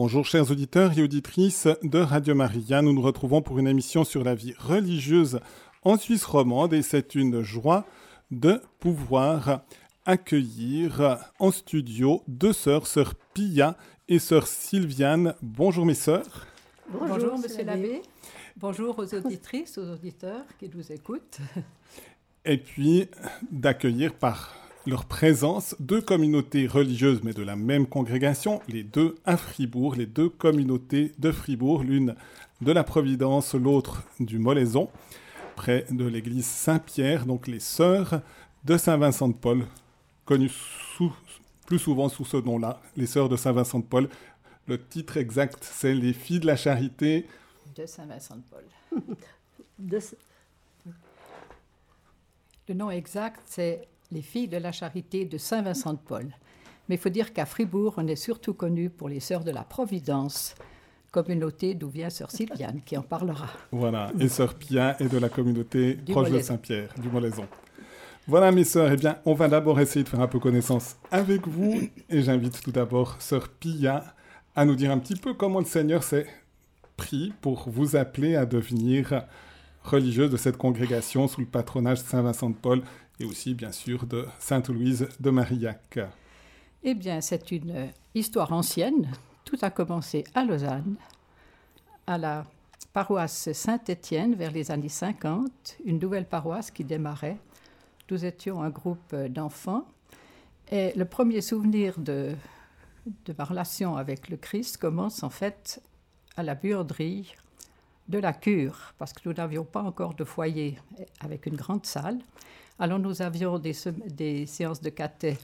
Bonjour chers auditeurs et auditrices de Radio Maria. Nous nous retrouvons pour une émission sur la vie religieuse en Suisse romande et c'est une joie de pouvoir accueillir en studio deux sœurs, sœur Pia et sœur Sylviane. Bonjour mes sœurs. Bonjour, monsieur l'abbé. Bonjour aux auditrices, aux auditeurs qui nous écoutent. Et puis d'accueillir par leur présence deux communautés religieuses, mais de la même congrégation, les deux à Fribourg, les deux communautés de Fribourg, l'une de la Providence, l'autre du Molaison, près de l'église Saint-Pierre, donc les sœurs de Saint-Vincent de Paul, connues plus souvent sous ce nom-là, les sœurs de Saint-Vincent de Paul. Le titre exact, c'est Les filles de la charité. De Saint-Vincent de Paul. Le nom exact, c'est les filles de la charité de Saint-Vincent de Paul. Mais il faut dire qu'à Fribourg, on est surtout connu pour les sœurs de la Providence, communauté d'où vient sœur Sylviane, qui en parlera. Voilà, et sœur Pia est de la communauté proche de Saint-Pierre, du Molaison. Voilà mes sœurs, eh bien, on va d'abord essayer de faire un peu connaissance avec vous, et j'invite tout d'abord sœur Pia à nous dire un petit peu comment le Seigneur s'est pris pour vous appeler à devenir religieuse de cette congrégation sous le patronage de Saint Vincent de Paul et aussi bien sûr de Sainte Louise de Marillac. Eh bien, c'est une histoire ancienne. Tout a commencé à Lausanne, à la paroisse Saint-Étienne vers les années 50, une nouvelle paroisse qui démarrait. Nous étions un groupe d'enfants et le premier souvenir de, de ma relation avec le Christ commence en fait à la buanderie de la cure, parce que nous n'avions pas encore de foyer avec une grande salle. Alors nous avions des, séances de caté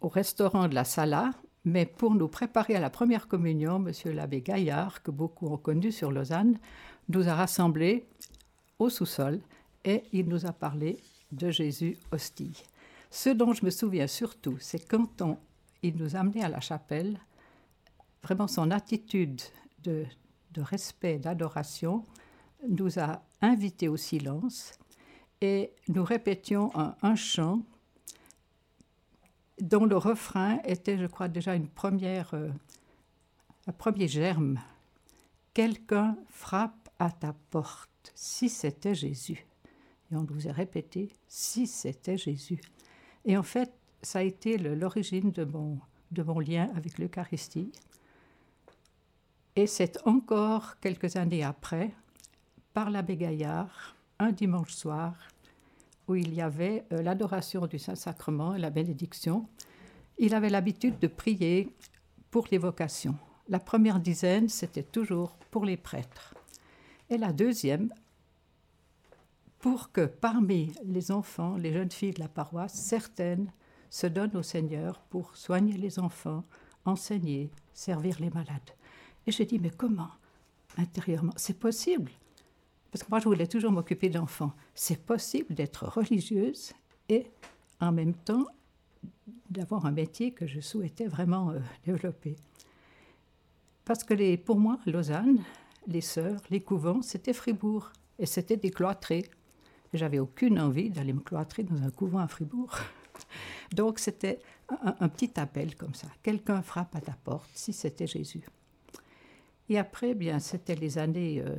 au restaurant de la Sala, mais pour nous préparer à la première communion, M. l'abbé Gaillard, que beaucoup ont connu sur Lausanne, nous a rassemblés au sous-sol et il nous a parlé de Jésus hostie. Ce dont je me souviens surtout, c'est quand il nous a amenés à la chapelle, vraiment son attitude de, de respect, d'adoration, nous a invités au silence et nous répétions un, chant dont le refrain était, je crois, déjà une première, euh, un premier germe. Quelqu'un frappe à ta porte, si c'était Jésus. Et on nous a répété, si c'était Jésus. Et en fait, ça a été l'origine de mon, de mon lien avec l'Eucharistie. Et c'est encore quelques années après, par l'abbé Gaillard, un dimanche soir où il y avait euh, l'adoration du Saint-Sacrement et la bénédiction. Il avait l'habitude de prier pour les vocations. La première dizaine, c'était toujours pour les prêtres. Et la deuxième, pour que parmi les enfants, les jeunes filles de la paroisse, certaines se donnent au Seigneur pour soigner les enfants, enseigner, servir les malades. Et j'ai dit, mais comment Intérieurement, c'est possible parce que moi, je voulais toujours m'occuper d'enfants. C'est possible d'être religieuse et en même temps d'avoir un métier que je souhaitais vraiment euh, développer. Parce que pour moi, Lausanne, les sœurs, les couvents, c'était Fribourg et c'était des cloîtrés. J'avais aucune envie d'aller me cloîtrer dans un couvent à Fribourg. Donc c'était un, petit appel comme ça. Quelqu'un frappe à ta porte, si c'était Jésus. Et après, bien, c'était les années euh,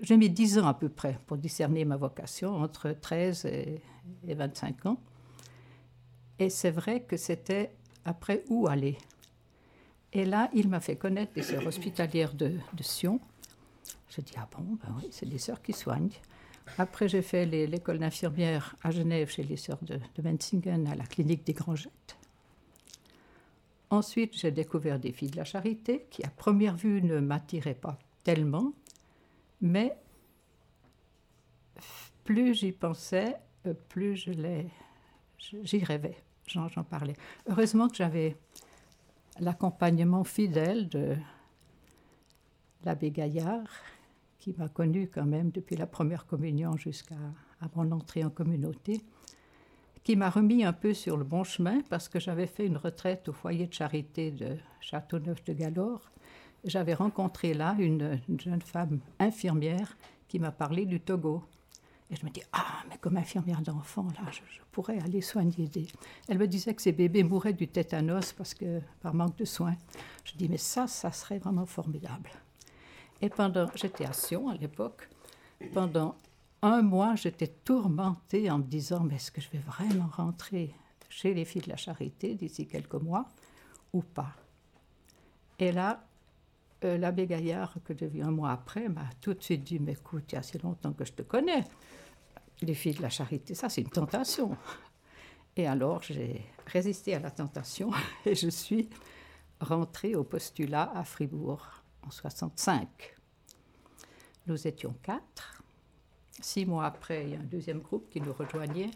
j'ai mis 10 ans à peu près pour discerner ma vocation, entre 13 et, 25 ans. Et c'est vrai que c'était après où aller. Et là, il m'a fait connaître des sœurs hospitalières de, Sion. J'ai dit, ah bon, ben oui, c'est des sœurs qui soignent. Après, j'ai fait l'école d'infirmière à Genève chez les sœurs de, de Menzingen à la clinique des Grangettes. Ensuite, j'ai découvert des filles de la charité qui, à première vue, ne m'attiraient pas tellement. Mais plus j'y pensais, euh, plus je j'y rêvais, j'en parlais. Heureusement que j'avais l'accompagnement fidèle de l'abbé Gaillard, qui m'a connu quand même depuis la première communion jusqu'à mon entrée en communauté, qui m'a remis un peu sur le bon chemin parce que j'avais fait une retraite au foyer de charité de Châteauneuf de Galore j'avais rencontré là une, jeune femme infirmière qui m'a parlé du Togo. Et je me dis, ah, mais comme infirmière d'enfant, là, je, pourrais aller soigner des... Elle me disait que ses bébés mouraient du tétanos parce que, par manque de soins. Je dis, mais ça, ça serait vraiment formidable. Et pendant, j'étais à Sion à l'époque, pendant un mois, j'étais tourmentée en me disant, mais est-ce que je vais vraiment rentrer chez les filles de la charité d'ici quelques mois ou pas? Et là, euh, l'abbé Gaillard, que j'ai vu un mois après, m'a tout de suite dit, mais écoute, il y a assez longtemps que je te connais les filles de la charité, ça c'est une tentation. Et alors j'ai résisté à la tentation et je suis rentrée au postulat à Fribourg en 65. Nous étions quatre. Six mois après, il y a un deuxième groupe qui nous rejoignait.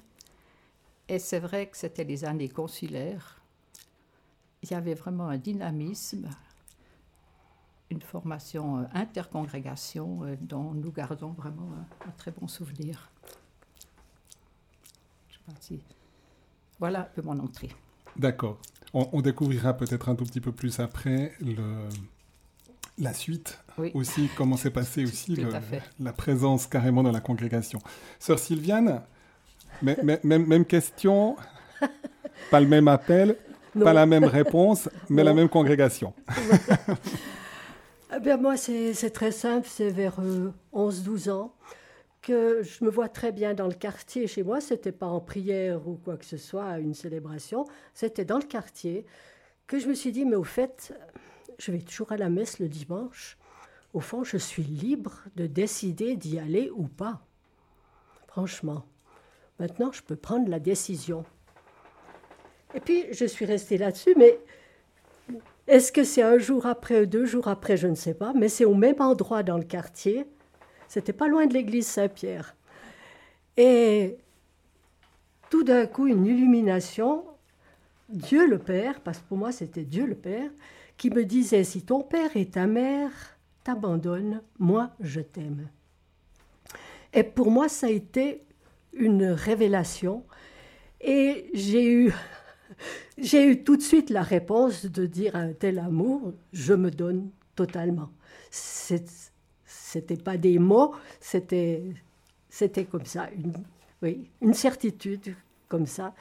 Et c'est vrai que c'était les années consulaires. Il y avait vraiment un dynamisme, une formation euh, intercongrégation euh, dont nous gardons vraiment un très bon souvenir. Voilà un peu mon entrée. D'accord. On, découvrira peut-être un tout petit peu plus après le, la suite aussi, comment s'est passé aussi la présence carrément dans la congrégation. Sœur Sylviane, même, même question, pas le même appel, pas la même réponse, mais la même congrégation. eh moi, c'est très simple, c'est vers 11-12 euh, ans que je me vois très bien dans le quartier chez moi. C'était pas en prière ou quoi que ce soit, une célébration. C'était dans le quartier que je me suis dit, mais au fait, je vais toujours à la messe le dimanche. Au fond, je suis libre de décider d'y aller ou pas. Franchement. Maintenant, je peux prendre la décision. Et puis, je suis restée là-dessus, mais est-ce que c'est un jour après deux jours après, je ne sais pas, mais c'est au même endroit dans le quartier c'était pas loin de l'église Saint-Pierre. Et tout d'un coup, une illumination, Dieu le Père, parce que pour moi c'était Dieu le Père, qui me disait, si ton père et ta mère t'abandonnent, moi je t'aime. Et pour moi, ça a été une révélation. Et j'ai eu, j'ai eu tout de suite la réponse de dire à un tel amour, je me donne totalement. C'était pas des mots, c'était, c'était comme ça, une, oui, une certitude comme ça,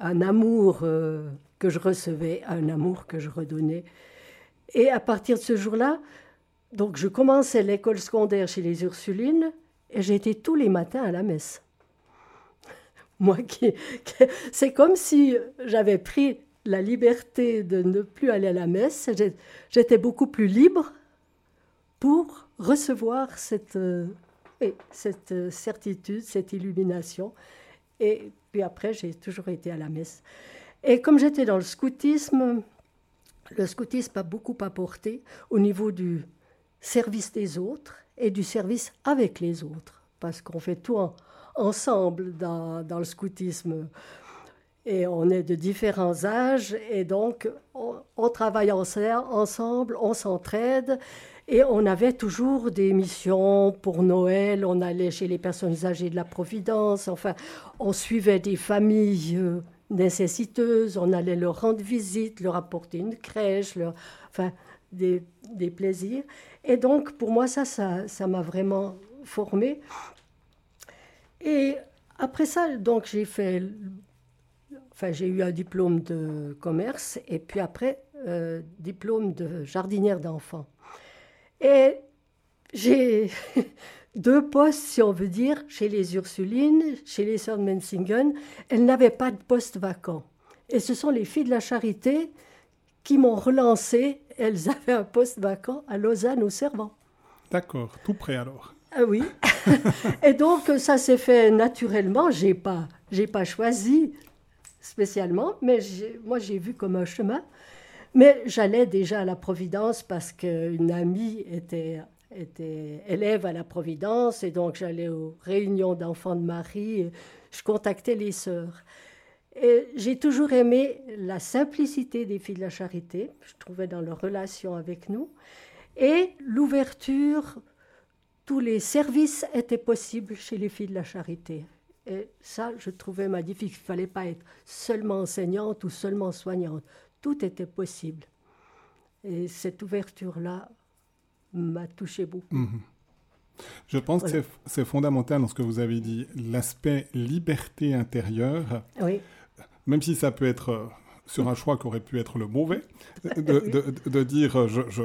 un amour euh, que je recevais, un amour que je redonnais. Et à partir de ce jour-là, donc je commençais l'école secondaire chez les Ursulines et j'étais tous les matins à la messe. Moi qui, c'est comme si j'avais pris la liberté de ne plus aller à la messe. J'étais beaucoup plus libre pour recevoir cette, euh, cette euh, certitude, cette illumination. Et puis après, j'ai toujours été à la messe. Et comme j'étais dans le scoutisme, le scoutisme a beaucoup apporté au niveau du service des autres et du service avec les autres, parce qu'on fait tout ensemble dans, le scoutisme. Et on est de différents âges, et donc on, travaille ensemble, on s'entraide, et on avait toujours des missions pour Noël. On allait chez les personnes âgées de la Providence. Enfin, on suivait des familles euh, nécessiteuses. On allait leur rendre visite, leur apporter une crèche, leur, enfin, des, des plaisirs. Et donc, pour moi, ça, ça m'a vraiment formé. Et après ça, donc, j'ai fait. Enfin, j'ai eu un diplôme de commerce et puis après, euh, diplôme de jardinière d'enfants. Et j'ai deux postes, si on veut dire, chez les Ursulines, chez les Sœurs de Menzingen. Elles n'avaient pas de poste vacant. Et ce sont les filles de la charité qui m'ont relancé. Elles avaient un poste vacant à Lausanne au Servant. D'accord, tout prêt alors. Ah oui. et donc ça s'est fait naturellement. J'ai pas, j'ai pas choisi spécialement, mais moi j'ai vu comme un chemin. Mais j'allais déjà à la Providence parce qu'une amie était, était élève à la Providence et donc j'allais aux réunions d'enfants de Marie. je contactais les sœurs. Et j'ai toujours aimé la simplicité des filles de la charité, je trouvais dans leur relation avec nous, et l'ouverture, tous les services étaient possibles chez les filles de la charité. Et ça, je trouvais ma difficulté. Il ne fallait pas être seulement enseignante ou seulement soignante tout était possible. Et cette ouverture-là m'a touché beaucoup. Mhm. Je pense que c'est fondamental dans ce que vous avez dit, l'aspect liberté intérieure. Oui. Même si ça peut être euh, sur un choix qui aurait pu être le mauvais, de, dire euh, je, je,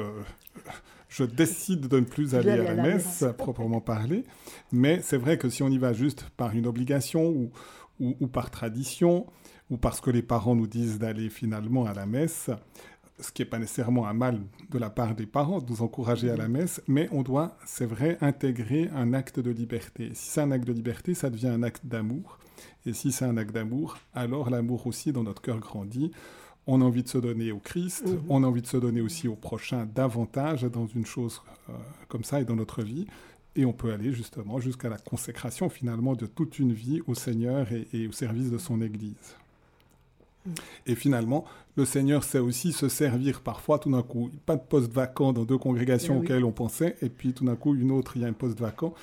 je, décide de ne plus aller à la messe, proprement parler. Mais c'est vrai que si on y va juste par une obligation ou, ou, ou par tradition, ou parce que les parents nous disent d'aller finalement à la messe, ce qui n'est pas nécessairement un mal de la part des parents de nous encourager à la mm. messe, mais on doit, c'est vrai, intégrer un acte de liberté. Si c'est un acte de liberté, ça devient un acte d'amour. Et si c'est un acte d'amour, alors l'amour aussi dans notre cœur grandit. On a envie de se donner au Christ, mm-hmm. on a envie de se donner aussi au prochain davantage dans une chose euh, comme ça et dans notre vie. Et on peut aller justement jusqu'à la consécration finalement de toute une vie au Seigneur et au service de son Église. Et finalement, le Seigneur sait aussi se servir parfois, tout d'un coup, pas de poste vacant dans deux congrégations eh auxquelles on pensait, et puis tout d'un coup, une autre, il y a un poste vacant.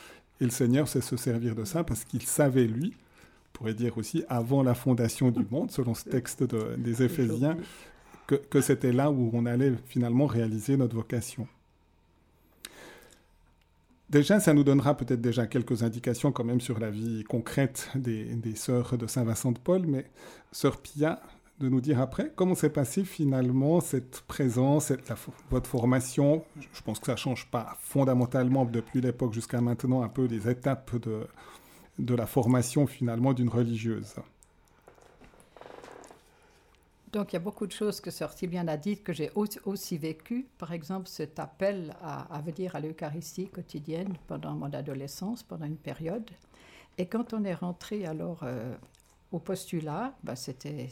Et le Seigneur sait se servir de ça parce qu'il savait, lui, pourrait dire aussi, avant la fondation du monde, selon ce texte des Éphésiens, que, que c'était là où on allait finalement réaliser notre vocation. Déjà, ça nous donnera peut-être déjà quelques indications quand même sur la vie concrète des, des sœurs de Saint-Vincent de Paul, mais sœur Pia, de nous dire après comment s'est passée finalement cette présence, votre formation? Je pense que ça ne change pas fondamentalement depuis l'époque jusqu'à maintenant un peu les étapes de, de la formation finalement d'une religieuse. Donc il y a beaucoup de choses que Sœur bien a dites que j'ai aussi vécues. Par exemple, cet appel à, venir à l'Eucharistie quotidienne pendant mon adolescence, pendant une période. Et quand on est rentré alors euh, au postulat, bah, c'était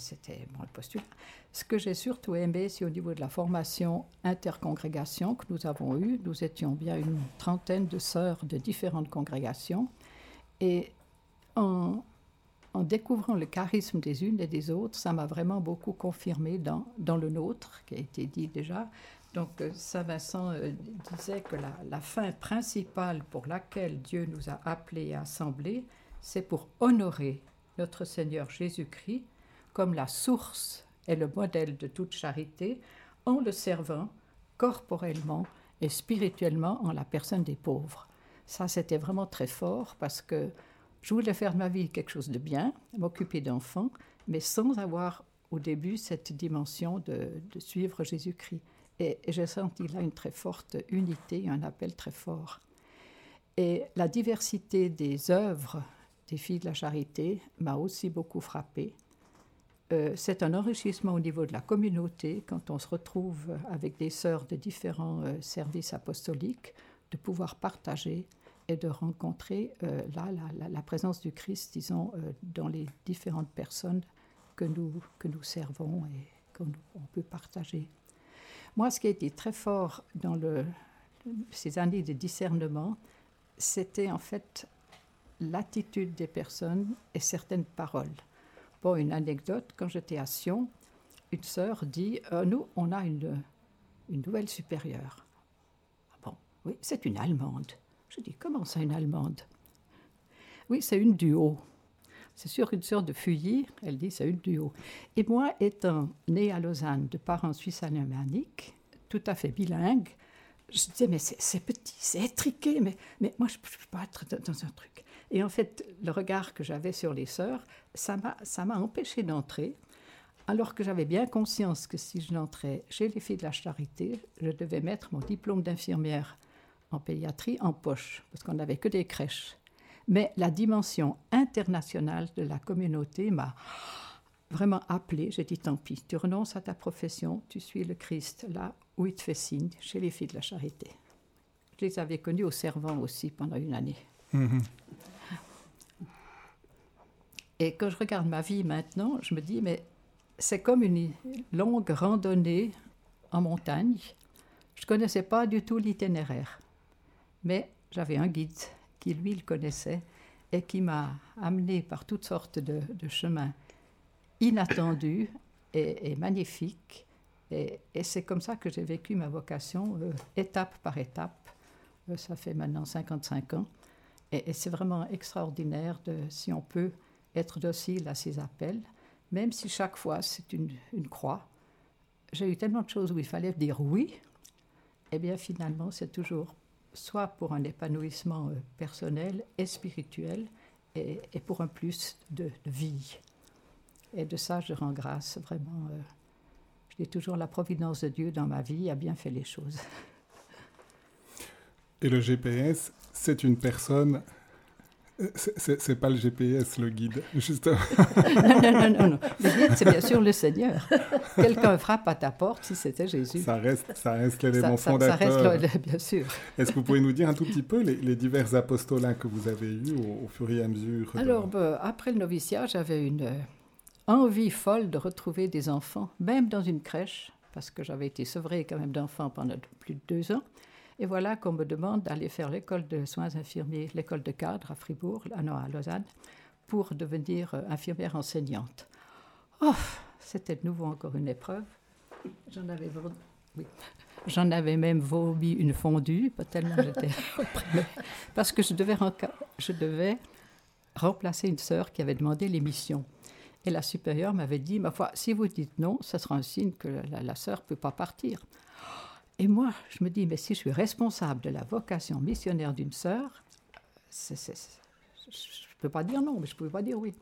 bon, le postulat. Ce que j'ai surtout aimé, c'est au niveau de la formation intercongrégation que nous avons eue. Nous étions bien une trentaine de sœurs de différentes congrégations. Et en, découvrant le charisme des unes et des autres, ça m'a vraiment beaucoup confirmé dans, le nôtre, qui a été dit déjà. Donc, euh, Saint Vincent euh, disait que la, la, fin principale pour laquelle Dieu nous a appelés et assemblés, c'est pour honorer notre Seigneur Jésus-Christ comme la source et le modèle de toute charité, en le servant corporellement et spirituellement en la personne des pauvres. Ça, c'était vraiment très fort parce que je voulais faire de ma vie quelque chose de bien, m'occuper d'enfants, mais sans avoir au début cette dimension de, suivre Jésus-Christ. Et, j'ai senti là une très forte unité, un appel très fort. Et la diversité des œuvres des filles de la charité m'a aussi beaucoup frappée. Euh, c'est un enrichissement au niveau de la communauté quand on se retrouve avec des sœurs de différents euh, services apostoliques, de pouvoir partager et de rencontrer euh, là la, présence du Christ, disons, dans les différentes personnes que nous, que nous servons et qu'on peut partager. Moi, ce qui a été très fort dans ces années de discernement, c'était en fait l'attitude des personnes et certaines paroles. Bon, une anecdote, quand j'étais à Sion, une sœur dit euh, Nous, on a une, une nouvelle supérieure. Ah bon, oui, c'est une Allemande. Je dis Comment ça, une Allemande? Oui, c'est une duo. C'est sûr, une sœur de Fuyy, elle dit c'est une duo. Et moi, étant née à Lausanne de parents suisses alémaniques, tout à fait bilingue, je disais, mais c'est petit, c'est étriqué, mais, mais moi, je ne peux pas être dans un truc. Et en fait, le regard que j'avais sur les sœurs, ça m'a empêché d'entrer, alors que j'avais bien conscience que si je n'entrais chez les filles de la charité, je devais mettre mon diplôme d'infirmière en pédiatrie en poche, parce qu'on n'avait que des crèches. Mais la dimension internationale de la communauté m'a vraiment appelée. J'ai dit, tant pis, tu renonces à ta profession, tu suis le Christ là où il te fait signe, chez les filles de la charité. Je les avais connues au servant aussi pendant une année. Mm-hmm. Et quand je regarde ma vie maintenant, je me dis, mais c'est comme une longue randonnée en montagne. Je ne connaissais pas du tout l'itinéraire, mais j'avais un guide qui, lui, le connaissait et qui m'a amené par toutes sortes de, chemins inattendus et, magnifiques. Et, c'est comme ça que j'ai vécu ma vocation, euh, étape par étape. Euh, ça fait maintenant 55 ans. Et, c'est vraiment extraordinaire de, si on peut être docile à ses appels, même si chaque fois c'est une, une croix. J'ai eu tellement de choses où il fallait dire oui, eh bien finalement c'est toujours soit pour un épanouissement euh, personnel et spirituel, et, pour un plus de, de, vie. Et de ça, je rends grâce vraiment. Euh, je dis toujours, la providence de Dieu dans ma vie a bien fait les choses. Et le GPS, c'est une personne c'est pas le GPS, le guide, justement. non, non, non, non. Le guide, c'est bien sûr le Seigneur. Quelqu'un frappe à ta porte si c'était Jésus. Ça reste, ça reste l'élément fondateur. Ça reste, bien sûr. Est-ce que vous pouvez nous dire un tout petit peu les, les divers apostolats que vous avez eus au, au fur et à mesure de... Alors, ben, après le noviciat, j'avais une euh, envie folle de retrouver des enfants, même dans une crèche, parce que j'avais été sevrée quand même d'enfants pendant plus de deux ans. Et voilà qu'on me demande d'aller faire l'école de soins infirmiers, l'école de cadre à Fribourg, ah non, à Lausanne, pour devenir euh, infirmière enseignante. Oh, c'était de nouveau encore une épreuve. J'en avais, oui. J'en avais même vomi une fondue, pas tellement j'étais parce que je devais, je devais remplacer une sœur qui avait demandé l'émission. Et la supérieure m'avait dit, ma foi, si vous dites non, ce sera un signe que la, la sœur ne peut pas partir. Et moi, je me dis, mais si je suis responsable de la vocation missionnaire d'une sœur, je ne peux pas dire non, mais je ne pouvais pas dire oui.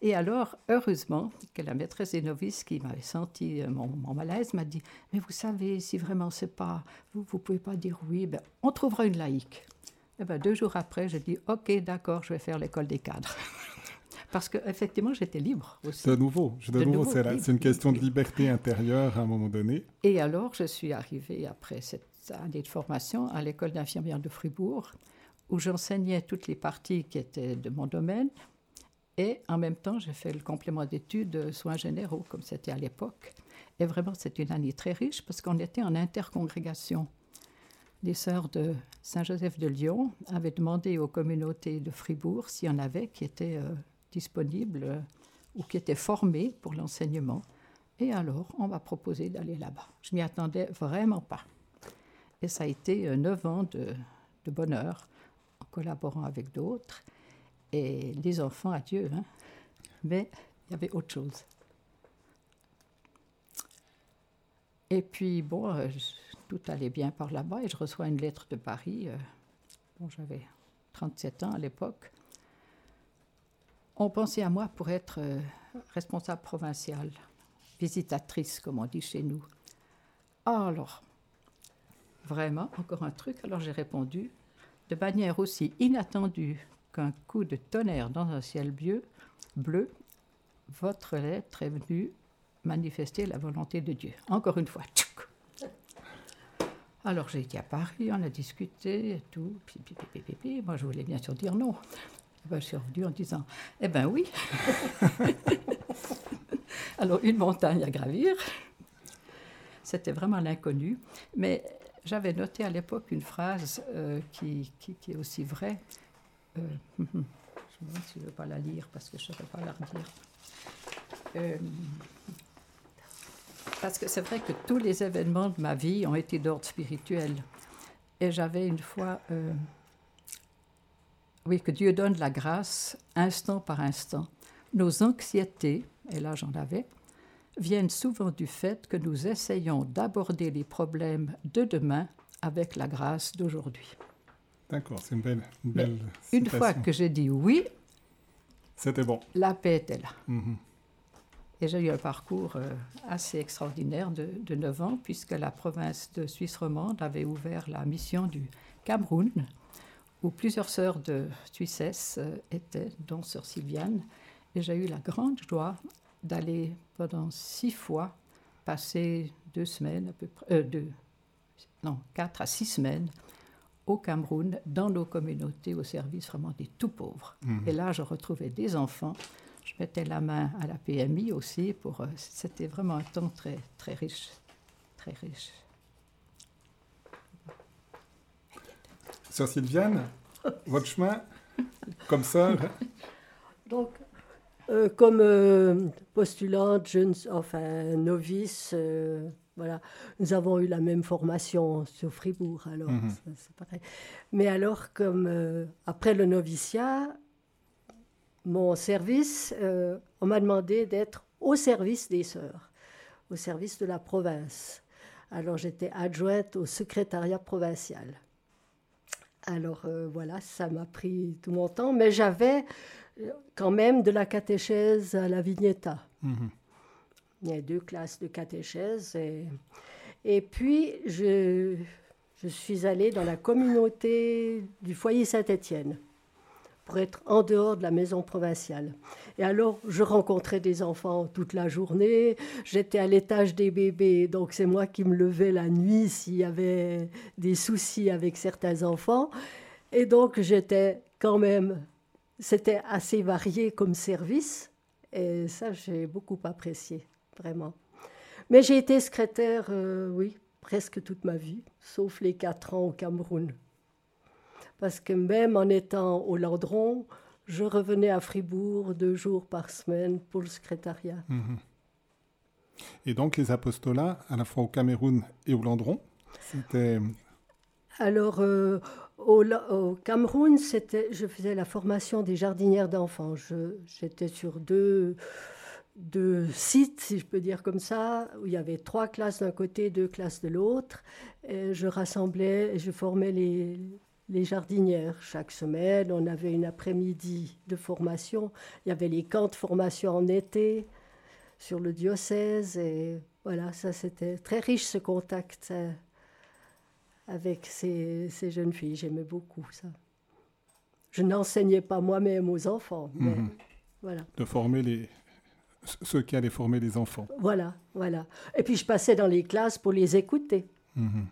Et alors, heureusement, que la maîtresse des novices qui m'avait senti euh, mon, mon, malaise m'a dit, mais vous savez, si vraiment c'est pas, vous ne pouvez pas dire oui, ben, on trouvera une laïque. Et ben, deux jours après, j'ai dit, ok, d'accord, je vais faire l'école des cadres. parce qu'effectivement, j'étais libre aussi. De nouveau, de, de nouveau, nouveau c'est une question de liberté intérieure à un moment donné. Et alors, je suis arrivée après cette année de formation à l'école d'infirmière de Fribourg, où j'enseignais toutes les parties qui étaient de mon domaine. Et en même temps, j'ai fait le complément d'études soins généraux, comme c'était à l'époque. Et vraiment, c'est une année très riche parce qu'on était en intercongrégation. Les sœurs de Saint-Joseph de Lyon avaient demandé aux communautés de Fribourg s'il y en avait qui étaient euh, disponibles euh, ou qui étaient formés pour l'enseignement. Et alors, on m'a proposé d'aller là-bas. Je m'y attendais vraiment pas. Et ça a été euh, neuf ans de, de, bonheur en collaborant avec d'autres. Et les enfants, adieu. Hein. Mais il y avait autre chose. Et puis, bon, euh, tout allait bien par là-bas et je reçois une lettre de Paris. bon, j'avais 37 ans à l'époque on pensait à moi pour être euh, responsable provinciale, visitatrice, comme on dit chez nous. Alors, vraiment, encore un truc. Alors j'ai répondu de manière aussi inattendue qu'un coup de tonnerre dans un ciel bleu, bleu votre lettre est venue manifester la volonté de Dieu. Encore une fois. Tchouk. Alors j'ai été à Paris, on a discuté et tout. Moi, je voulais bien sûr dire non. Je suis revenue en disant Eh ben oui Alors, une montagne à gravir. C'était vraiment l'inconnu. Mais j'avais noté à l'époque une phrase euh, qui, est aussi vraie. Euh, je si je ne veux pas la lire parce que je ne sais pas la redire. Euh, parce que c'est vrai que tous les événements de ma vie ont été d'ordre spirituel. Et j'avais une fois oui, que Dieu donne la grâce instant par instant. Nos anxiétés, et là j'en avais, viennent souvent du fait que nous essayons d'aborder les problèmes de demain avec la grâce d'aujourd'hui. D'accord, c'est une belle, une belle Une fois que j'ai dit oui, c'était bon. La paix était là. Mm -hmm. Et j'ai eu un parcours euh, assez extraordinaire de, de 9 ans, puisque la province de Suisse romande avait ouvert la mission du Cameroun où plusieurs sœurs de Suissesse euh, étaient, dont sœur Sylviane. Et j'ai eu la grande joie d'aller pendant six fois passer deux semaines, à peu près, euh, deux, non, quatre à six semaines au Cameroun, dans nos communautés, au service vraiment des tout pauvres. Mmh. Et là, je retrouvais des enfants. Je mettais la main à la PMI aussi. Pour, euh, c'était vraiment un temps très, très riche, très riche. Sœur Sylviane, votre chemin, comme ça Donc, euh, comme euh, postulante, jeune, enfin novice, euh, voilà, nous avons eu la même formation sur Fribourg, alors mm -hmm. c'est pareil. Mais alors, comme après le noviciat, mon service, on m'a demandé d'être au service des sœurs, au service de la province. Alors j'étais adjointe au secrétariat provincial. Alors euh, voilà, ça m'a pris tout mon temps, mais j'avais euh, quand même de la catéchèse à la Vignetta. Mhm. Il y a deux classes de catéchèse. Et, et puis, je, je suis allée dans la communauté du foyer Saint-Étienne pour être en dehors de la maison provinciale. Et alors, je rencontrais des enfants toute la journée. J'étais à l'étage des bébés, donc c'est moi qui me levais la nuit s'il y avait des soucis avec certains enfants. Et donc, j'étais quand même, c'était assez varié comme service. Et ça, j'ai beaucoup apprécié, vraiment. Mais j'ai été secrétaire, euh, oui, presque toute ma vie, sauf les quatre ans au Cameroun. Parce que même en étant au Landron, je revenais à Fribourg deux jours par semaine pour le secrétariat. Mhm. Et donc les apostolats, à la fois au Cameroun et au Landron, c'était... Alors, euh, au, Cameroun, c'était, je faisais la formation des jardinières d'enfants. J'étais sur deux, deux sites, si je peux dire comme ça, où il y avait trois classes d'un côté, deux classes de l'autre. Je rassemblais et je formais les, les jardinières. Chaque semaine, on avait une après-midi de formation. Il y avait les camps de formation en été sur le diocèse. Et voilà, ça c'était très riche ce contact. avec ces, ces jeunes filles. J'aimais beaucoup ça. Je n'enseignais pas moi-même aux enfants, mais Mhm. voilà, de former les... ceux qui allaient former les enfants. voilà, voilà. Et puis je passais dans les classes pour les écouter. Mhm.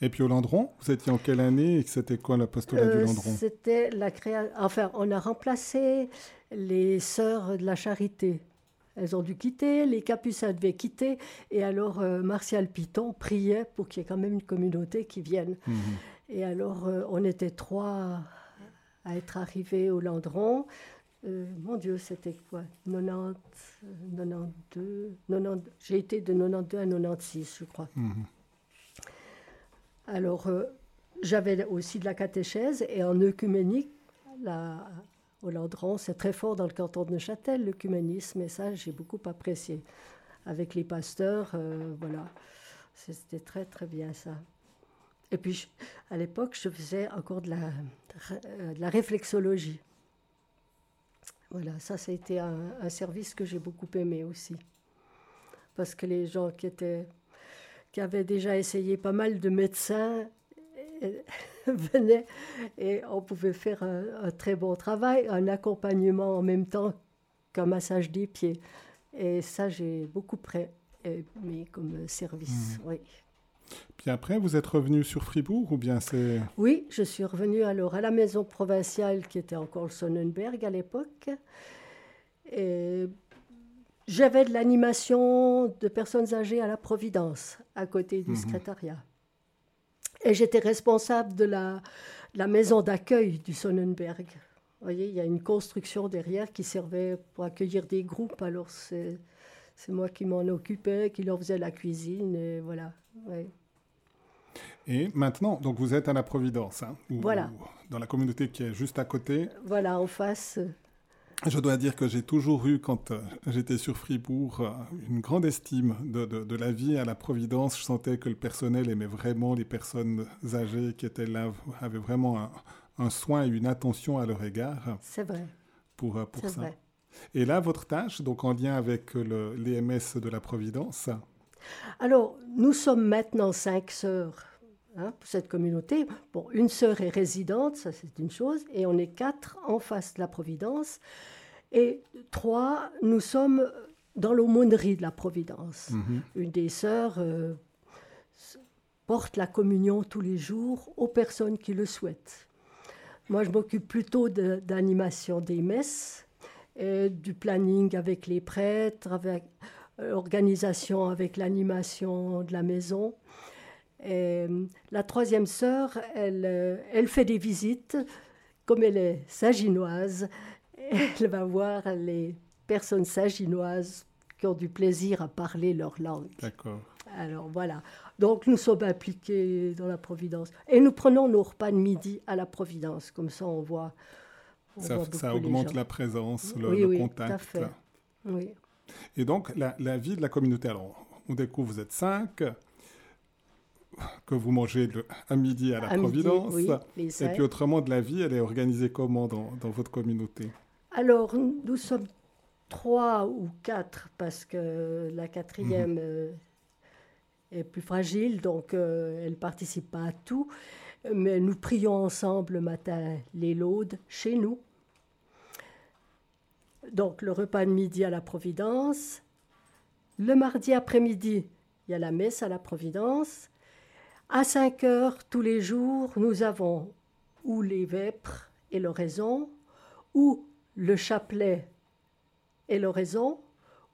Et puis au Landron, vous étiez en quelle année et c'était quoi l'apostolat Euh, du Landron? C'était la création. Enfin, on a remplacé les sœurs de la charité. Elles ont dû quitter, les capucins devaient quitter, et alors euh, Martial Piton priait pour qu'il y ait quand même une communauté qui vienne. Mhm. Et alors, euh, on était trois à être arrivés au Landron. Euh, mon Dieu, c'était quoi? 90, euh, 92, 90 J'ai été de 92 à 96, je crois. Mhm. Alors, euh, j'avais aussi de la catéchèse et en œcuménique, la, au Landron, c'est très fort dans le canton de Neuchâtel, l'œcuménisme, et ça, j'ai beaucoup apprécié. Avec les pasteurs, euh, voilà, c'était très, très bien ça. Et puis, à l'époque, je faisais encore de la, euh, réflexologie. Voilà, ça, été un, un service que j'ai beaucoup aimé aussi. Parce que les gens qui étaient qui avaient déjà essayé pas mal de médecins euh, venaient et on pouvait faire un, un très bon travail, un accompagnement en même temps qu'un massage des pieds. Et ça, j'ai beaucoup pré- aimé comme service. Oui. Puis après, vous êtes revenu sur Fribourg ou bien c'est... Oui, je suis revenue alors à la maison provinciale qui était encore le Sonnenberg à l'époque. Et j'avais de l'animation de personnes âgées à la Providence, à côté du Mhm. secrétariat. Et j'étais responsable de la, de la maison d'accueil du Sonnenberg. Vous voyez, il y a une construction derrière qui servait pour accueillir des groupes. Alors c'est moi qui m'en occupais, qui leur faisais la cuisine, et voilà. ouais. Et maintenant, donc vous êtes à la Providence, hein, Voilà. dans la communauté qui est juste à côté. Voilà, en face. Je dois dire que j'ai toujours eu, quand euh, j'étais sur Fribourg, euh, une grande estime de, de- de la vie à la Providence. Je sentais que le personnel aimait vraiment les personnes âgées qui étaient là, avaient vraiment un, un soin et une attention à leur égard C'est vrai, pour, euh, pour ça. vrai. Et là, votre tâche, donc en lien avec le- l'EMS de la Providence, Alors, nous sommes maintenant cinq sœurs hein, pour cette communauté. Bon, une sœur est résidente, ça c'est une chose, et on est quatre en face de la Providence. Et trois, nous sommes dans l'aumônerie de la Providence. Mhm. Une des sœurs euh, porte la communion tous les jours aux personnes qui le souhaitent. Moi, je m'occupe plutôt de- d'animation des messes, et du planning avec les prêtres, avec euh, l'organisation avec l'animation de la maison. Et, euh, la troisième sœur, elle, euh, elle fait des visites. Comme elle est saginoise, elle va voir les personnes saginoises qui ont du plaisir à parler leur langue. D'accord. Alors voilà. Donc nous sommes impliqués dans la Providence. Et nous prenons nos repas de midi à la Providence. Comme ça, on voit. on Ça, voit augmente la présence, le, Oui, le oui, tout contact. à fait. Oui. Et donc, la, la vie de la communauté, alors, on découvre, vous êtes cinq. Que vous mangez le, à midi à la Providence. et puis autrement, de la vie, elle est organisée comment dans, dans votre communauté? Alors, nous sommes trois ou quatre, parce que la quatrième mhm. euh, est plus fragile, donc euh, elle ne participe pas à tout. Mais nous prions ensemble le matin les laudes chez nous. Donc le repas de midi à la Providence. Le mardi après-midi, il y a la messe à la Providence. À 5 heures tous les jours, nous avons ou les vêpres et l'oraison, ou le chapelet et l'oraison,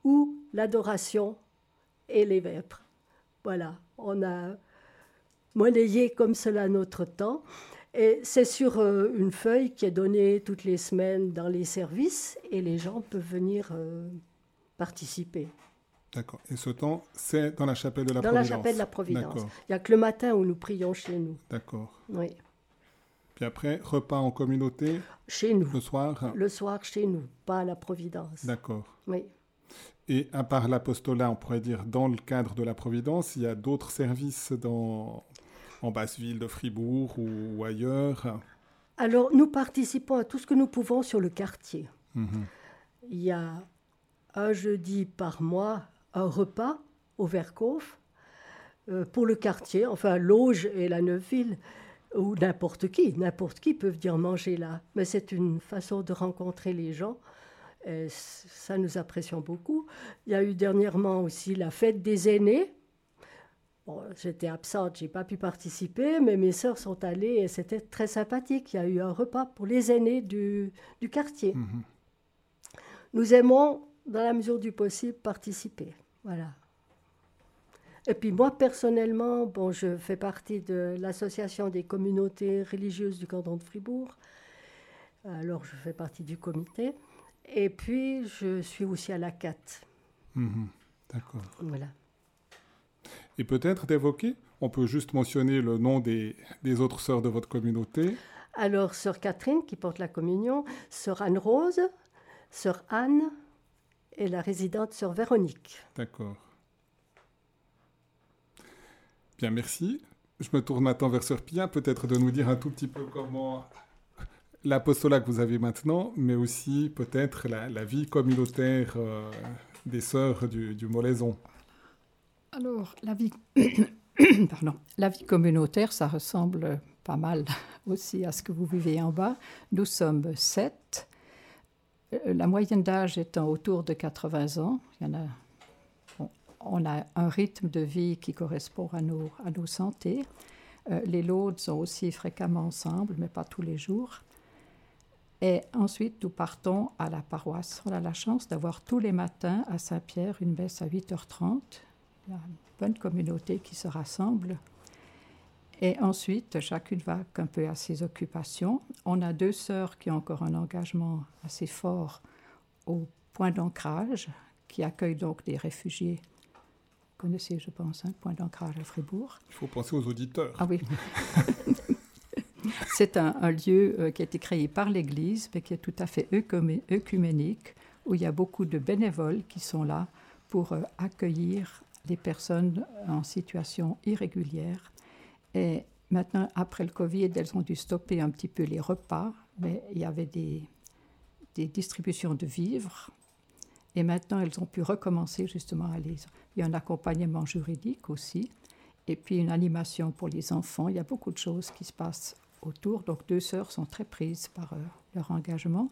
ou l'adoration et les vêpres. Voilà, on a monnayé comme cela notre temps. Et c'est sur euh, une feuille qui est donnée toutes les semaines dans les services et les gens peuvent venir euh, participer. D'accord. Et ce temps, c'est dans la chapelle de la Providence Dans la chapelle de la Providence. Il n'y a que le matin où nous prions chez nous. D'accord. Oui. Puis après, repas en communauté Chez nous. Le soir Le soir chez nous, pas à la Providence. D'accord. Oui. Et à part l'apostolat, on pourrait dire dans le cadre de la Providence, il y a d'autres services dans, en basse-ville de Fribourg ou, ailleurs? Alors, nous participons à tout ce que nous pouvons sur le quartier. Mhm. Il y a un jeudi par mois un repas au Verkhof euh, pour le quartier, enfin Loge et la Neuville, ou n'importe qui, n'importe qui peut venir manger là. Mais c'est une façon de rencontrer les gens. Et ça nous apprécions beaucoup. Il y a eu dernièrement aussi la fête des aînés. J'étais absente, j'ai pas pu participer, mais mes sœurs sont allées et c'était très sympathique. Il y a eu un repas pour les aînés du, du quartier. Mhm. Nous aimons dans la mesure du possible, participer. Voilà. Et puis moi, personnellement, bon, je fais partie de l'association des communautés religieuses du canton de Fribourg. Alors, je fais partie du comité. Et puis, je suis aussi à la CAT. Mhm. D'accord. Voilà. Et peut-être d'évoquer, on peut juste mentionner le nom des, des autres sœurs de votre communauté. Alors, sœur Catherine, qui porte la communion, sœur Anne-Rose, sœur Anne, et la résidente sur Véronique. D'accord. Bien, merci. Je me tourne maintenant vers Sœur Pia, peut-être de nous dire un tout petit peu comment l'apostolat que vous avez maintenant, mais aussi peut-être la, vie communautaire euh, des sœurs du, du Molaison. Alors, la vie, Pardon. la vie communautaire, ça ressemble pas mal aussi à ce que vous vivez en bas. Nous sommes sept euh, la moyenne d'âge étant autour de 80 ans, on a un rythme de vie qui correspond à nos, à nos santé. Euh, les loads sont aussi fréquemment ensemble, mais pas tous les jours. Et ensuite, nous partons à la paroisse. On a la chance d'avoir tous les matins à Saint-Pierre une messe à 8h30. Il y a une bonne communauté qui se rassemble. Et ensuite, chacune va un peu à ses occupations. On a deux sœurs qui ont encore un engagement assez fort au point d'ancrage, qui accueille donc des réfugiés. Vous connaissez, je pense, un hein, point d'ancrage à Fribourg. Il faut penser aux auditeurs. Ah oui. C'est un, lieu euh, qui a été créé par l'Église, mais qui est tout à fait œcuménique, où il y a beaucoup de bénévoles qui sont là pour euh, accueillir les personnes en situation irrégulière et maintenant, après le Covid, elles ont dû stopper un petit peu les repas, mais il y avait des, distributions de vivres. Et maintenant, elles ont pu recommencer justement à les... Il y a un accompagnement juridique aussi, et puis une animation pour les enfants. Il y a beaucoup de choses qui se passent autour. Donc, deux sœurs sont très prises par euh, leur engagement.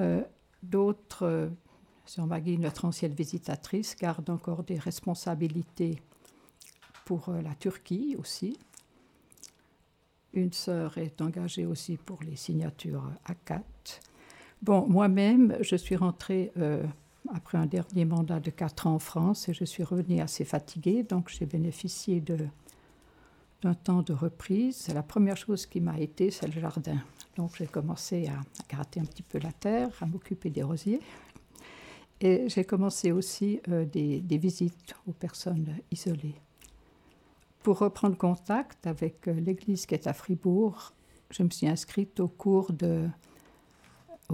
Euh, D'autres, euh, Sœur Maggie, notre ancienne visitatrice, garde encore des responsabilités pour euh, la Turquie aussi. Une sœur est engagée aussi pour les signatures ACAT. Bon, moi-même, je suis rentrée euh, après un dernier mandat de 4 ans en France et je suis revenue assez fatiguée, donc j'ai bénéficié d'un temps de reprise. La première chose qui m'a été, c'est le jardin. Donc j'ai commencé à, gratter un petit peu la terre, à m'occuper des rosiers. Et j'ai commencé aussi euh, des, visites aux personnes isolées. Pour reprendre contact avec euh, l'église qui est à Fribourg, je me suis inscrite au,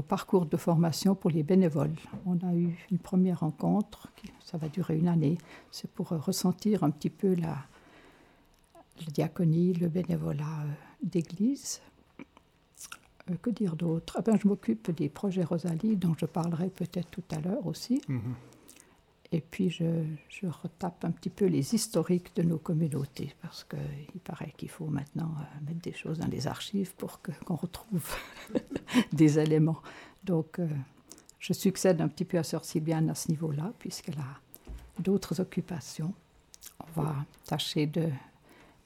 parcours de formation pour les bénévoles. On a eu une première rencontre, ça va durer une année. C'est pour euh, ressentir un petit peu la, diaconie, le bénévolat d'église. que dire d'autre? Ah ben, Je m'occupe des projets Rosalie, dont je parlerai peut-être tout à l'heure aussi. Mhm. Et puis je, je, retape un petit peu les historiques de nos communautés, parce qu'il paraît qu'il faut maintenant euh, mettre des choses dans les archives pour qu'on retrouve des éléments. Donc euh, je succède un petit peu à Sœur Sylviane à ce niveau-là, puisqu'elle a d'autres occupations. On va tâcher de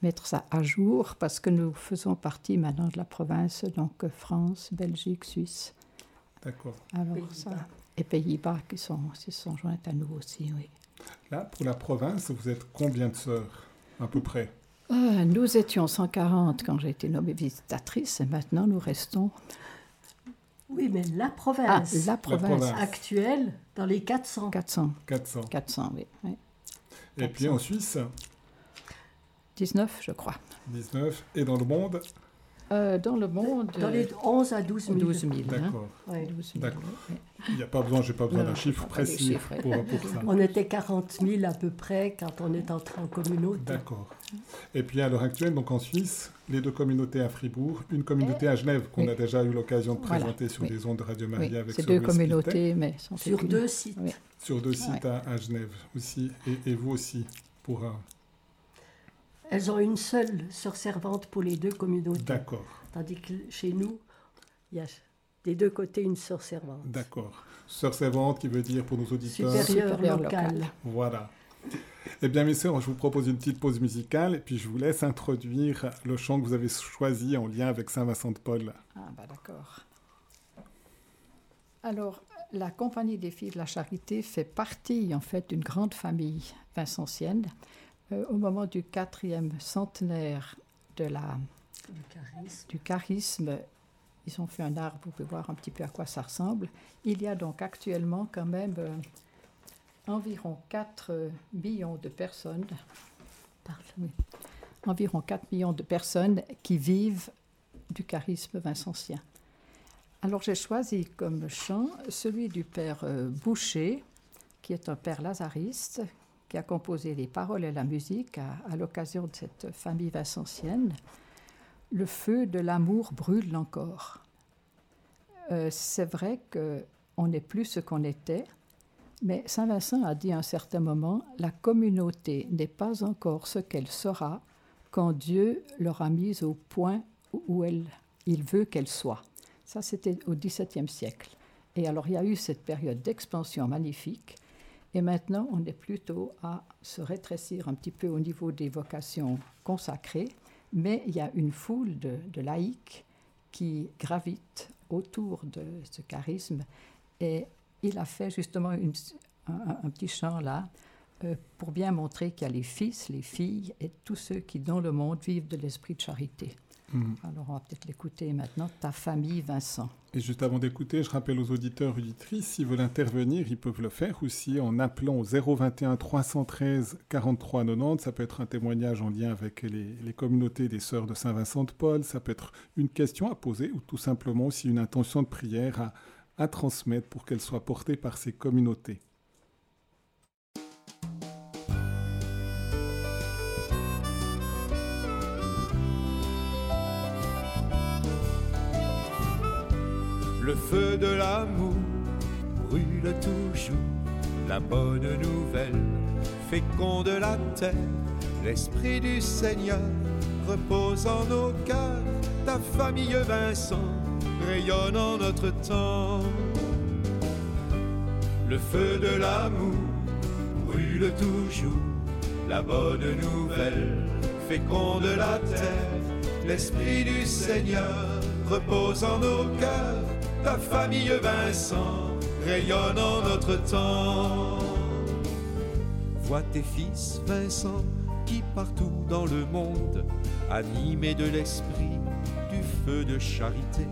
mettre ça à jour, parce que nous faisons partie maintenant de la province, donc France, Belgique, Suisse. D'accord. Alors ça et Pays-Bas qui sont, se sont jointes à nous aussi, oui. Là, pour la province, vous êtes combien de sœurs, à peu près? Euh, Nous étions 140 quand j'ai été nommée visitatrice et maintenant nous restons... Oui, mais la province, ah, la province. actuelle, dans les 400. 400. 400. 400, oui. oui. Et 400. puis en Suisse? 19, je crois. 19. Et dans le monde? Euh, dans le monde. Dans les 11 à 12 000. 12 000 D'accord. Hein? Ouais. D'accord. Il n'y a pas besoin, j'ai pas besoin d'un chiffre précis chiffres, pour, pour, ça. On était 40 000 à peu près quand on est entré en communauté. D'accord. Et puis à l'heure actuelle, donc en Suisse, les deux communautés à Fribourg, une communauté à Genève qu'on oui. a déjà eu l'occasion de présenter voilà. sur oui. des ondes de Radio Maria oui. avec C'est deux communautés, mais sont sur deux sites. Sur deux sites à, à, Genève aussi, et, et vous aussi pour un. Elles ont une seule sœur servante pour les deux communautés. D'accord. Tandis que chez nous, il y a des deux côtés une sœur servante. D'accord. Sœur servante qui veut dire pour nos auditeurs. Supérieure, Supérieure locale. locale. Voilà. Eh bien, mes sœurs, je vous propose une petite pause musicale et puis je vous laisse introduire le chant que vous avez choisi en lien avec Saint Vincent de Paul. Ah, bah d'accord. Alors, la Compagnie des Filles de la Charité fait partie, en fait, d'une grande famille vincentienne. Euh, au moment du quatrième centenaire de la, du, charisme. du charisme, ils ont fait un arbre, vous pouvez voir un petit peu à quoi ça ressemble. Il y a donc actuellement quand même euh, environ 4 euh, millions de personnes, oui, environ 4 millions de personnes qui vivent du charisme vincentien. Alors j'ai choisi comme chant celui du père euh, Boucher, qui est un père lazariste, a composé les paroles et la musique à, à l'occasion de cette famille vincentienne. Le feu de l'amour brûle encore. Euh, c'est vrai qu'on n'est plus ce qu'on était, mais Saint Vincent a dit à un certain moment, la communauté n'est pas encore ce qu'elle sera quand Dieu l'aura mise au point où elle, il veut qu'elle soit. Ça, c'était au XVIIe siècle. Et alors, il y a eu cette période d'expansion magnifique. Et maintenant, on est plutôt à se rétrécir un petit peu au niveau des vocations consacrées, mais il y a une foule de, laïcs qui gravitent autour de ce charisme. Et il a fait justement un, petit chant là euh, pour bien montrer qu'il y a les fils, les filles et tous ceux qui dans le monde vivent de l'esprit de charité. Mmh. Alors on va peut-être l'écouter maintenant, Ta famille Vincent. Et juste avant d'écouter, je rappelle aux auditeurs auditrices, s'ils veulent intervenir, ils peuvent le faire aussi en appelant au 021 313 43 90. Ça peut être un témoignage en lien avec les, les communautés des sœurs de Saint-Vincent de Paul. Ça peut être une question à poser ou tout simplement aussi une intention de prière à, à transmettre pour qu'elle soit portée par ces communautés. Le feu de l'amour brûle toujours, la bonne nouvelle féconde la terre, l'esprit du Seigneur repose en nos cœurs, ta famille Vincent rayonne en notre temps. Le feu de l'amour brûle toujours, la bonne nouvelle féconde la terre, l'esprit du Seigneur repose en nos cœurs ta famille Vincent rayonne en notre temps. Vois tes fils Vincent qui partout dans le monde, animés de l'esprit du feu de charité,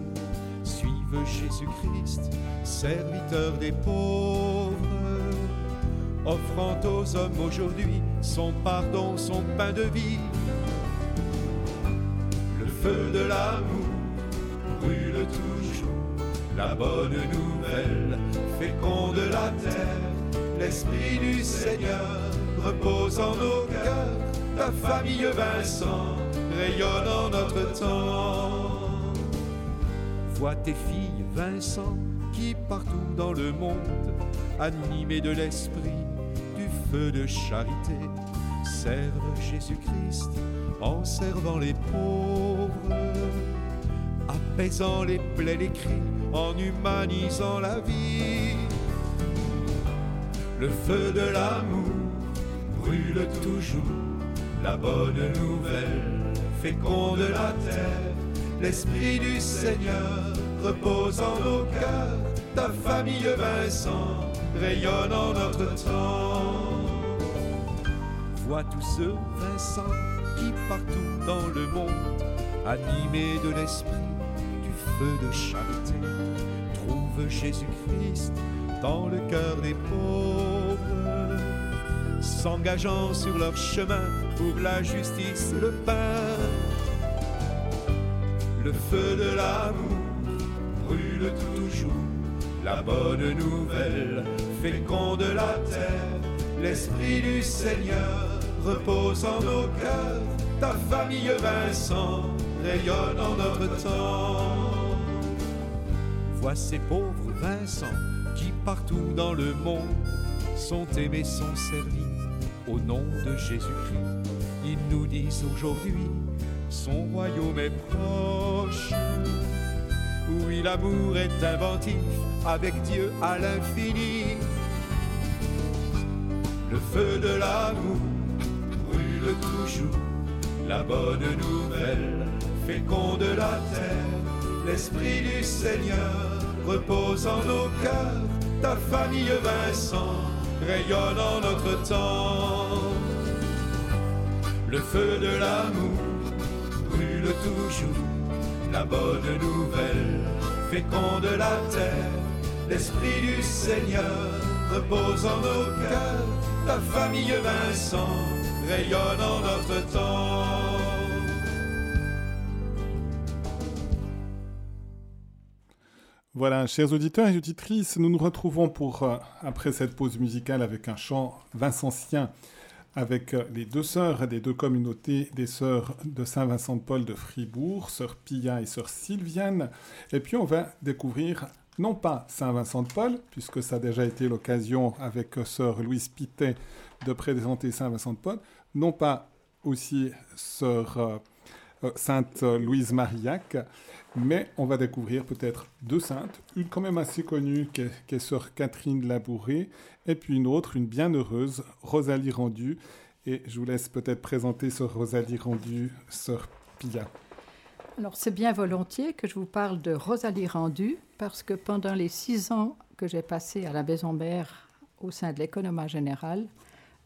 suivent Jésus-Christ, serviteur des pauvres, offrant aux hommes aujourd'hui son pardon, son pain de vie. Le feu de l'amour brûle toujours la bonne nouvelle féconde la terre, l'Esprit du Seigneur repose en nos cœurs, ta famille Vincent rayonne en notre temps. Vois tes filles Vincent qui partout dans le monde, animées de l'esprit, du feu de charité, servent Jésus-Christ en servant les pauvres, apaisant les plaies, les cris, en humanisant la vie. Le feu de l'amour brûle toujours, la bonne nouvelle féconde la terre, l'esprit du Seigneur repose en nos cœurs, ta famille Vincent rayonne en notre temps. Vois tous ceux, Vincent, qui partout dans le monde, animés de l'esprit, feu de charité, trouvent Jésus-Christ dans le cœur des pauvres, s'engageant sur leur chemin pour la justice et le pain. Le feu de l'amour brûle toujours. La bonne nouvelle féconde la terre, l'esprit du Seigneur repose en nos cœurs. Ta famille Vincent rayonne en notre temps. Vois ces pauvres Vincent qui partout dans le monde sont aimés, sont servis au nom de Jésus-Christ. Ils nous disent aujourd'hui, son royaume est proche. Oui, l'amour est inventif avec Dieu à l'infini. Le feu de l'amour brûle toujours. La bonne nouvelle féconde la terre. L'esprit du Seigneur repose en nos cœurs. Ta famille Vincent rayonne en notre temps. Le feu de l'amour brûle toujours la bonne nouvelle féconde la terre. L'Esprit du Seigneur repose en nos cœurs. Ta famille Vincent rayonne en notre temps. Voilà, chers auditeurs et auditrices, nous nous retrouvons pour, euh, après cette pause musicale avec un chant vincentien avec euh, les deux sœurs des deux communautés des sœurs de Saint-Vincent de Fribourg, sœur Pia et sœur Sylviane. Et puis on va découvrir non pas Saint-Vincent de Paul, puisque ça a déjà été l'occasion avec euh, sœur Louise Pitet de présenter Saint-Vincent de Paul, non pas aussi sœur Sainte Louise Marillac, mais on va découvrir peut-être deux saintes, une quand même assez connue qui est, sœur Catherine Labouré, et puis une autre, une bienheureuse, Rosalie Rendu. Et je vous laisse peut-être présenter sœur Rosalie Rendu, sœur Pia. Alors c'est bien volontiers que je vous parle de Rosalie Rendu, parce que pendant les six ans que j'ai passés à la maison mère au sein de l'économie générale,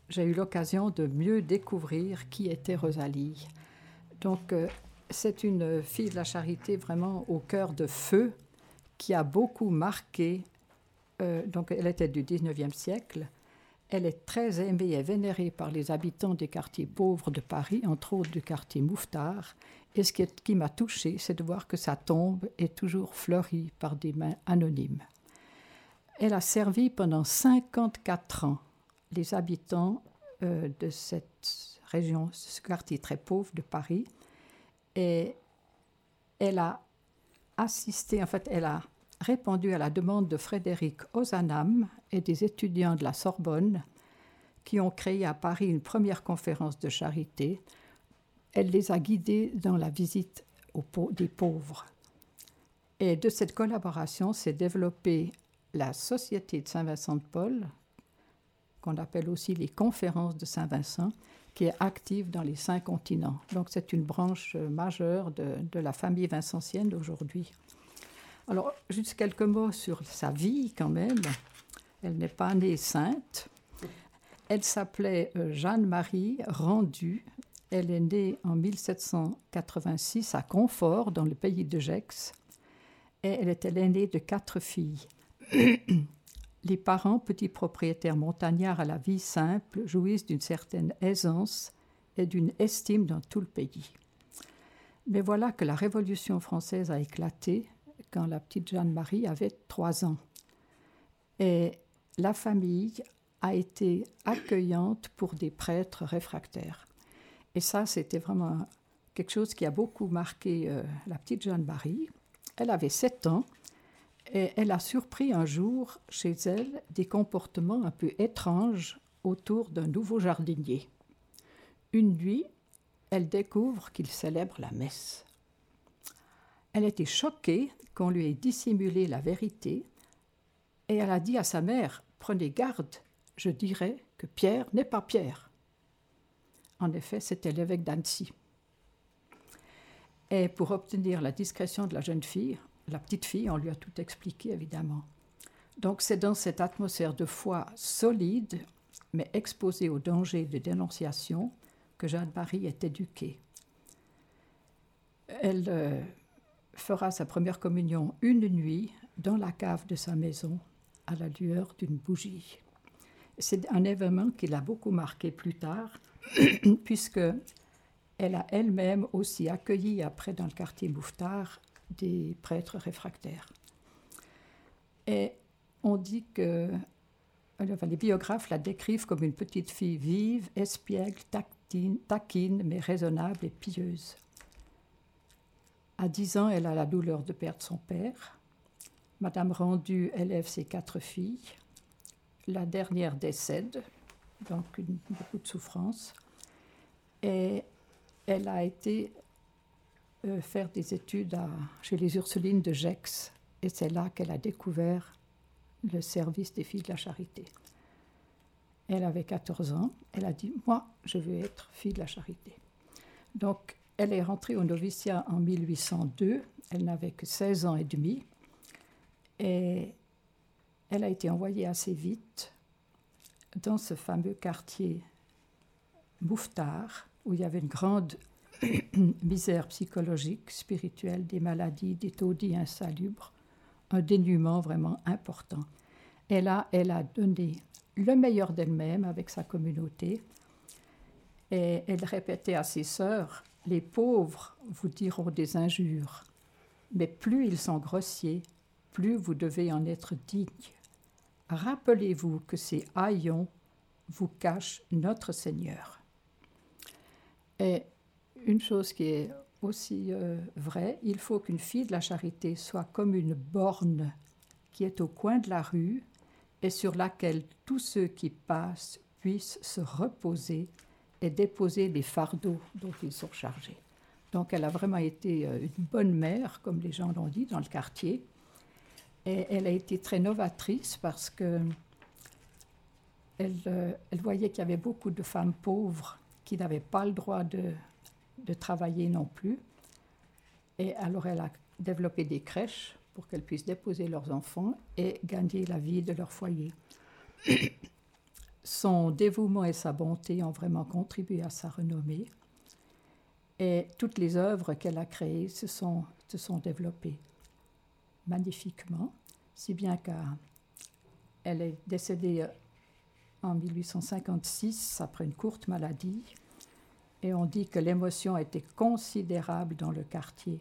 j'ai eu l'occasion de mieux découvrir qui était Rosalie. Donc, euh, c'est une fille de la charité vraiment au cœur de feu qui a beaucoup marqué. Euh, donc, elle était du 19e siècle. Elle est très aimée et vénérée par les habitants des quartiers pauvres de Paris, entre autres du quartier Mouffetard. Et ce qui, m'a touchée, c'est de voir que sa tombe est toujours fleurie par des mains anonymes. Elle a servi pendant 54 ans les habitants euh, de cette région, ce quartier très pauvre de Paris, et elle a assisté, en fait, elle a répondu à la demande de Frédéric Ozanam et des étudiants de la Sorbonne qui ont créé à Paris une première conférence de charité. Elle les a guidés dans la visite des pauvres. Et de cette collaboration s'est développée la Société de Saint-Vincent de Paul, qu'on appelle aussi les conférences de Saint-Vincent, qui est active dans les cinq continents. Donc c'est une branche euh, majeure de, de la famille vincentienne d'aujourd'hui. Alors, juste quelques mots sur sa vie quand même. Elle n'est pas née sainte. Elle s'appelait euh, Jeanne-Marie Rendu. Elle est née en 1786 à Confort, dans le pays de Gex. Et elle était l'aînée de quatre filles. Les parents, petits propriétaires montagnards à la vie simple, jouissent d'une certaine aisance et d'une estime dans tout le pays. Mais voilà que la Révolution française a éclaté quand la petite Jeanne-Marie avait trois ans. Et la famille a été accueillante pour des prêtres réfractaires. Et ça, c'était vraiment quelque chose qui a beaucoup marqué euh, la petite Jeanne Barry. Elle avait 7 ans elle a surpris un jour chez elle des comportements un peu étranges autour d'un nouveau jardinier. Une nuit, elle découvre qu'il célèbre la messe. Elle était choquée qu'on lui ait dissimulé la vérité et elle a dit à sa mère Prenez garde, je dirais que Pierre n'est pas Pierre. En effet, c'était l'évêque d'Annecy. Et pour obtenir la discrétion de la jeune fille, la petite fille, on lui a tout expliqué évidemment. Donc c'est dans cette atmosphère de foi solide, mais exposée au danger de dénonciation, que Jeanne-Marie est éduquée. Elle euh, fera sa première communion une nuit dans la cave de sa maison à la lueur d'une bougie. C'est un événement qui l'a beaucoup marqué plus tard, puisque elle a elle-même aussi accueilli après dans le quartier Mouffetard des prêtres réfractaires. Et on dit que les biographes la décrivent comme une petite fille vive, espiègle, taquine, mais raisonnable et pieuse. À 10 ans, elle a la douleur de perdre son père. Madame Rendu élève ses quatre filles. La dernière décède, donc beaucoup de souffrance. Et elle a été euh, faire des études chez les Ursulines de Gex. Et c'est là qu'elle a découvert le service des filles de la charité. Elle avait 14 ans. Elle a dit, moi, je veux être fille de la charité. Donc, elle est rentrée au noviciat en 1802. Elle n'avait que 16 ans et demi. Et elle a été envoyée assez vite dans ce fameux quartier Mouffetard, où il y avait une grande misère psychologique, spirituelle, des maladies, des taudis insalubres, un dénuement vraiment important. Et là, elle a donné le meilleur d'elle-même avec sa communauté. Et elle répétait à ses sœurs, les pauvres vous diront des injures, mais plus ils sont grossiers, plus vous devez en être digne. Rappelez-vous que ces haillons vous cachent notre Seigneur. Et une chose qui est aussi euh, vraie, il faut qu'une fille de la charité soit comme une borne qui est au coin de la rue et sur laquelle tous ceux qui passent puissent se reposer et déposer les fardeaux dont ils sont chargés. Donc elle a vraiment été euh, une bonne mère, comme les gens l'ont dit, dans le quartier. Et elle a été très novatrice parce que elle, euh, elle voyait qu'il y avait beaucoup de femmes pauvres qui n'avaient pas le droit de, de travailler non plus. Et alors elle a développé des crèches pour qu'elles puissent déposer leurs enfants et gagner la vie de leur foyer. Son dévouement et sa bonté ont vraiment contribué à sa renommée. Et toutes les œuvres qu'elle a créées se sont, se sont développées magnifiquement, si bien qu'elle est décédée en 1856 après une courte maladie et on dit que l'émotion été considérable dans le quartier,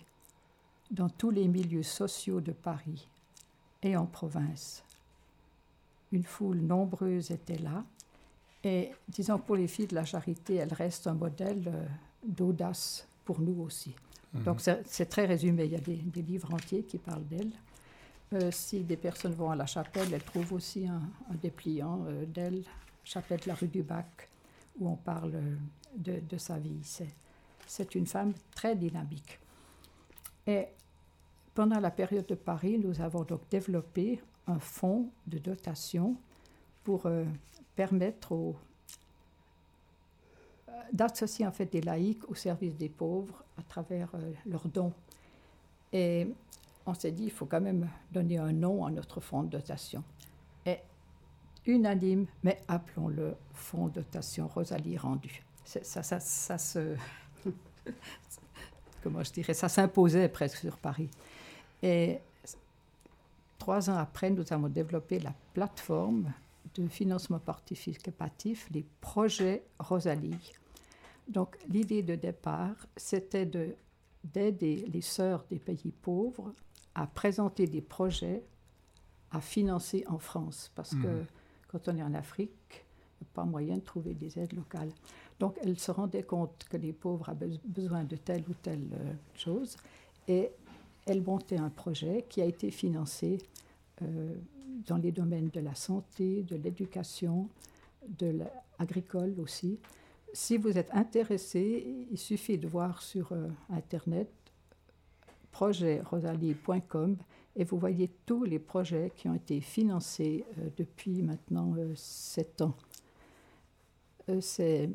dans tous les milieux sociaux de Paris et en province. Une foule nombreuse était là. Et disons, pour les filles de la charité, elle reste un modèle euh, d'audace pour nous aussi. Mhm. Donc c'est très résumé, il y a des, livres entiers qui parlent d'elle. Euh, si des personnes vont à la chapelle, elles trouvent aussi un, dépliant euh, d'elle, chapelle de la rue du Bac, où on parle de, sa vie. C'est une femme très dynamique. Et pendant la période de Paris, nous avons donc développé un fonds de dotation pour euh, permettre euh, d'associer en fait des laïcs au service des pauvres à travers euh, leurs dons. Et on s'est dit, il faut quand même donner un nom à notre fonds de dotation. Unanime, mais appelons-le fonds dotation Rosalie Rendu ça, ça, ça, se. comment je dirais Ça s'imposait presque sur Paris. Et trois ans après, nous avons développé la plateforme de financement participatif, les projets Rosalie. Donc, l'idée de départ, c'était d'aider les sœurs des pays pauvres à présenter des projets à financer en France. Parce que mmh. Quand on est en Afrique, pas moyen de trouver des aides locales. Donc elle se rendait compte que les pauvres avaient besoin de telle ou telle euh, chose et elle montait un projet qui a été financé euh, dans les domaines de la santé, de l'éducation, de l'agricole aussi. Si vous êtes intéressé, il suffit de voir sur euh, Internet projetrosalie.com et vous voyez tous les projets qui ont été financés euh, depuis maintenant sept ans. C'est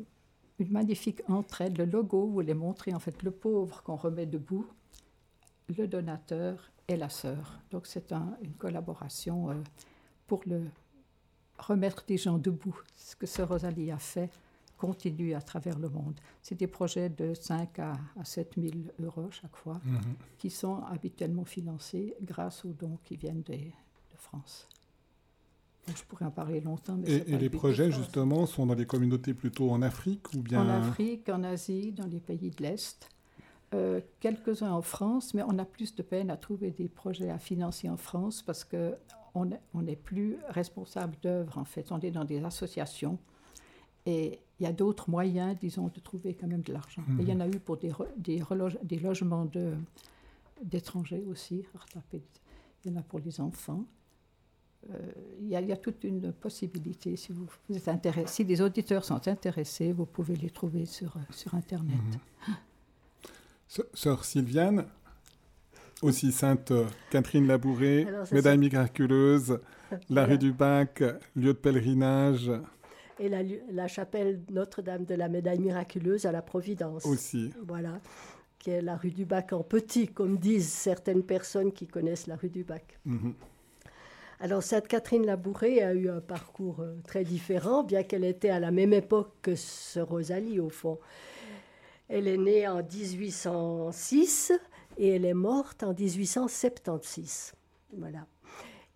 une magnifique entraide. Le logo voulait montrer en fait le pauvre qu'on remet debout, le donateur et la sœur. Donc c'est une collaboration euh, pour remettre des gens debout. Ce que ce Rosalie a fait continue à travers le monde. C'est des projets de 5 à, 7 000 euros chaque fois, mhm. qui sont habituellement financés grâce aux dons qui viennent de, de France. je pourrais en parler longtemps. Mais et, et les projets, justement, sont dans les communautés plutôt en Afrique ou bien En Afrique, en Asie, dans les pays de l'Est. Euh, quelques-uns en France, mais on a plus de peine à trouver des projets à financer en France parce qu'on n'est plus responsable d'œuvres, en fait. On est dans des associations et il y a d'autres moyens, disons, de trouver quand même de l'argent. Il y en a eu pour des, des, des logements d'étrangers aussi. Il y en a pour les enfants. Euh, il, y a, toute une possibilité. Si, vous, êtes intéressé, si des auditeurs sont intéressés, vous pouvez les trouver sur, sur Internet. Mhm. Sœur Sylviane, aussi Sainte Catherine Labouré, médaille miraculeuse, la rue du Bac, lieu de pèlerinage. Et la, chapelle Notre-Dame de la médaille miraculeuse à la Providence. Aussi. Voilà, qui est la rue du Bac en petit, comme disent certaines personnes qui connaissent la rue du Bac. Mhm. Alors, Sainte Catherine Labouré a eu un parcours euh, très différent, bien qu'elle était à la même époque que ce Rosalie, au fond. Elle est née en 1806 et elle est morte en 1876. Voilà.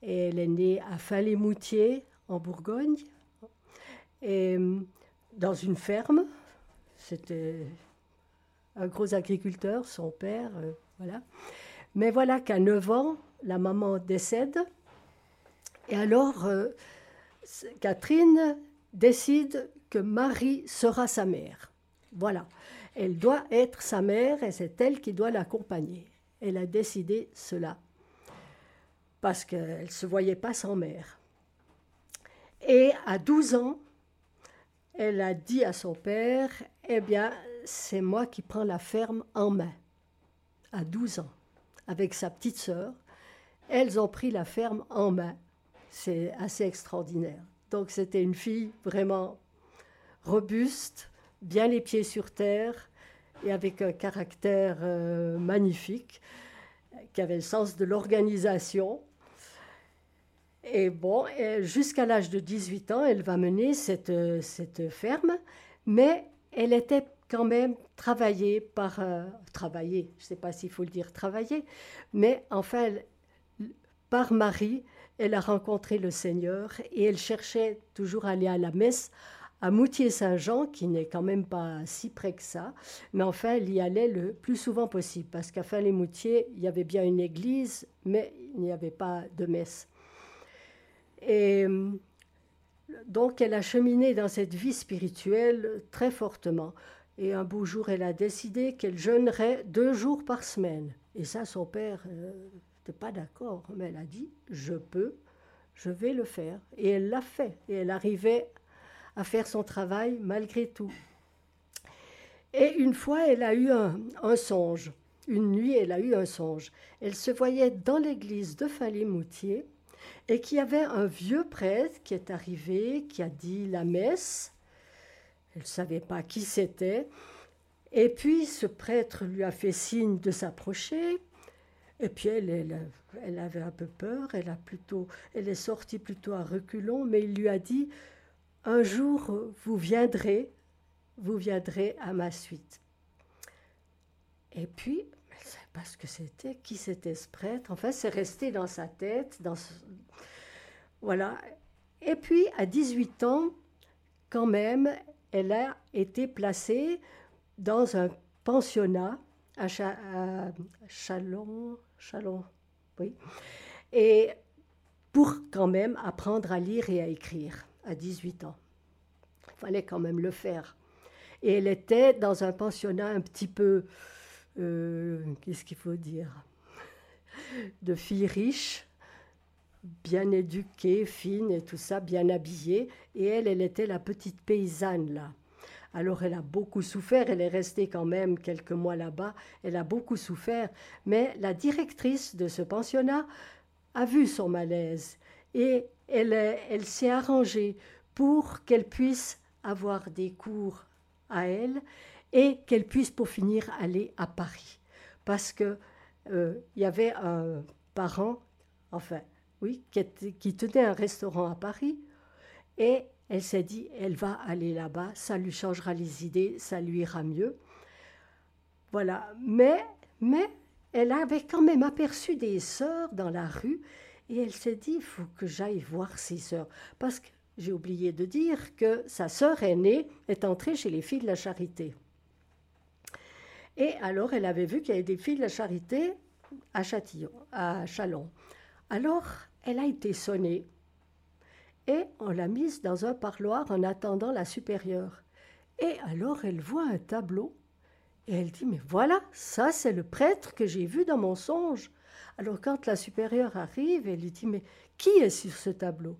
Et elle est née à Fin-les-Moutiers, en Bourgogne, et dans une ferme. C'était un gros agriculteur, son père, euh, voilà. Mais voilà qu'à 9 ans, la maman décède. Et alors, euh, Catherine décide que Marie sera sa mère. Voilà. Elle doit être sa mère et c'est elle qui doit l'accompagner. Elle a décidé cela parce qu'elle ne se voyait pas sans mère. Et à 12 ans, elle a dit à son père, eh bien, c'est moi qui prends la ferme en main. À 12 ans, avec sa petite sœur, elles ont pris la ferme en main. C'est assez extraordinaire. Donc c'était une fille vraiment robuste, bien les pieds sur terre et avec un caractère euh, magnifique, qui avait le sens de l'organisation. Et bon, jusqu'à l'âge de 18 ans, elle va mener cette, cette ferme, mais elle était quand même travaillée par... Euh, travaillée, je ne sais pas s'il faut le dire travailler, mais enfin, par Marie, elle a rencontré le Seigneur et elle cherchait toujours à aller à la messe à Moutier-Saint-Jean, qui n'est quand même pas si près que ça, mais enfin, elle y allait le plus souvent possible, parce qu'à Fin-les-Moutiers, il y avait bien une église, mais il n'y avait pas de messe. Et donc, elle a cheminé dans cette vie spirituelle très fortement. Et un beau jour, elle a décidé qu'elle jeûnerait deux jours par semaine. Et ça, son père n'était pas d'accord, mais elle a dit, je peux, je vais le faire. Et elle l'a fait. Et elle arrivait à faire son travail malgré tout. Et une fois, elle a eu un, songe. Une nuit, elle a eu un songe. Elle se voyait dans l'église de Falé-Moutier et qu'il y avait un vieux prêtre qui est arrivé, qui a dit la messe. Elle ne savait pas qui c'était. Et puis ce prêtre lui a fait signe de s'approcher. Et puis elle, elle, elle, avait un peu peur. Elle a plutôt, elle est sortie plutôt à reculons, mais il lui a dit un jour, vous viendrez, vous viendrez à ma suite. Et puis, ne savait pas ce que c'était, qui c'était ce prêtre. Enfin, c'est resté dans sa tête. Dans Voilà. Et puis, à 18 ans, quand même, elle a été placée dans un pensionnat à, Chalon, Chalon, oui, et pour quand même apprendre à lire et à écrire à 18 ans. fallait quand même le faire. Et elle était dans un pensionnat un petit peu, qu'est-ce qu'il faut dire, de filles riches, bien éduquées, fines et tout ça, bien habillées. Et elle, elle était la petite paysanne là. Alors elle a beaucoup souffert, elle est restée quand même quelques mois là-bas, elle a beaucoup souffert, mais la directrice de ce pensionnat a vu son malaise. Et elle, elle s'est arrangée pour qu'elle puisse avoir des cours à elle et qu'elle puisse pour finir aller à Paris. Parce que euh, il y avait un parent, enfin, oui, qui, qui tenait un restaurant à Paris et elle s'est dit, elle va aller là-bas, ça lui changera les idées, ça lui ira mieux. Voilà. Mais, mais elle avait quand même aperçu des sœurs dans la rue et elle s'est dit, il faut que j'aille voir ces sœurs. Parce que j'ai oublié de dire que sa sœur aînée est entrée chez les filles de la charité. Et alors, elle avait vu qu'il y avait des filles de la charité à Châtillon, à Chalon. Alors, elle a été sonnée et on l'a mise dans un parloir en attendant la supérieure. Et alors, elle voit un tableau et elle dit Mais voilà, ça, c'est le prêtre que j'ai vu dans mon songe. Alors, quand la supérieure arrive, elle lui dit Mais qui est sur ce tableau?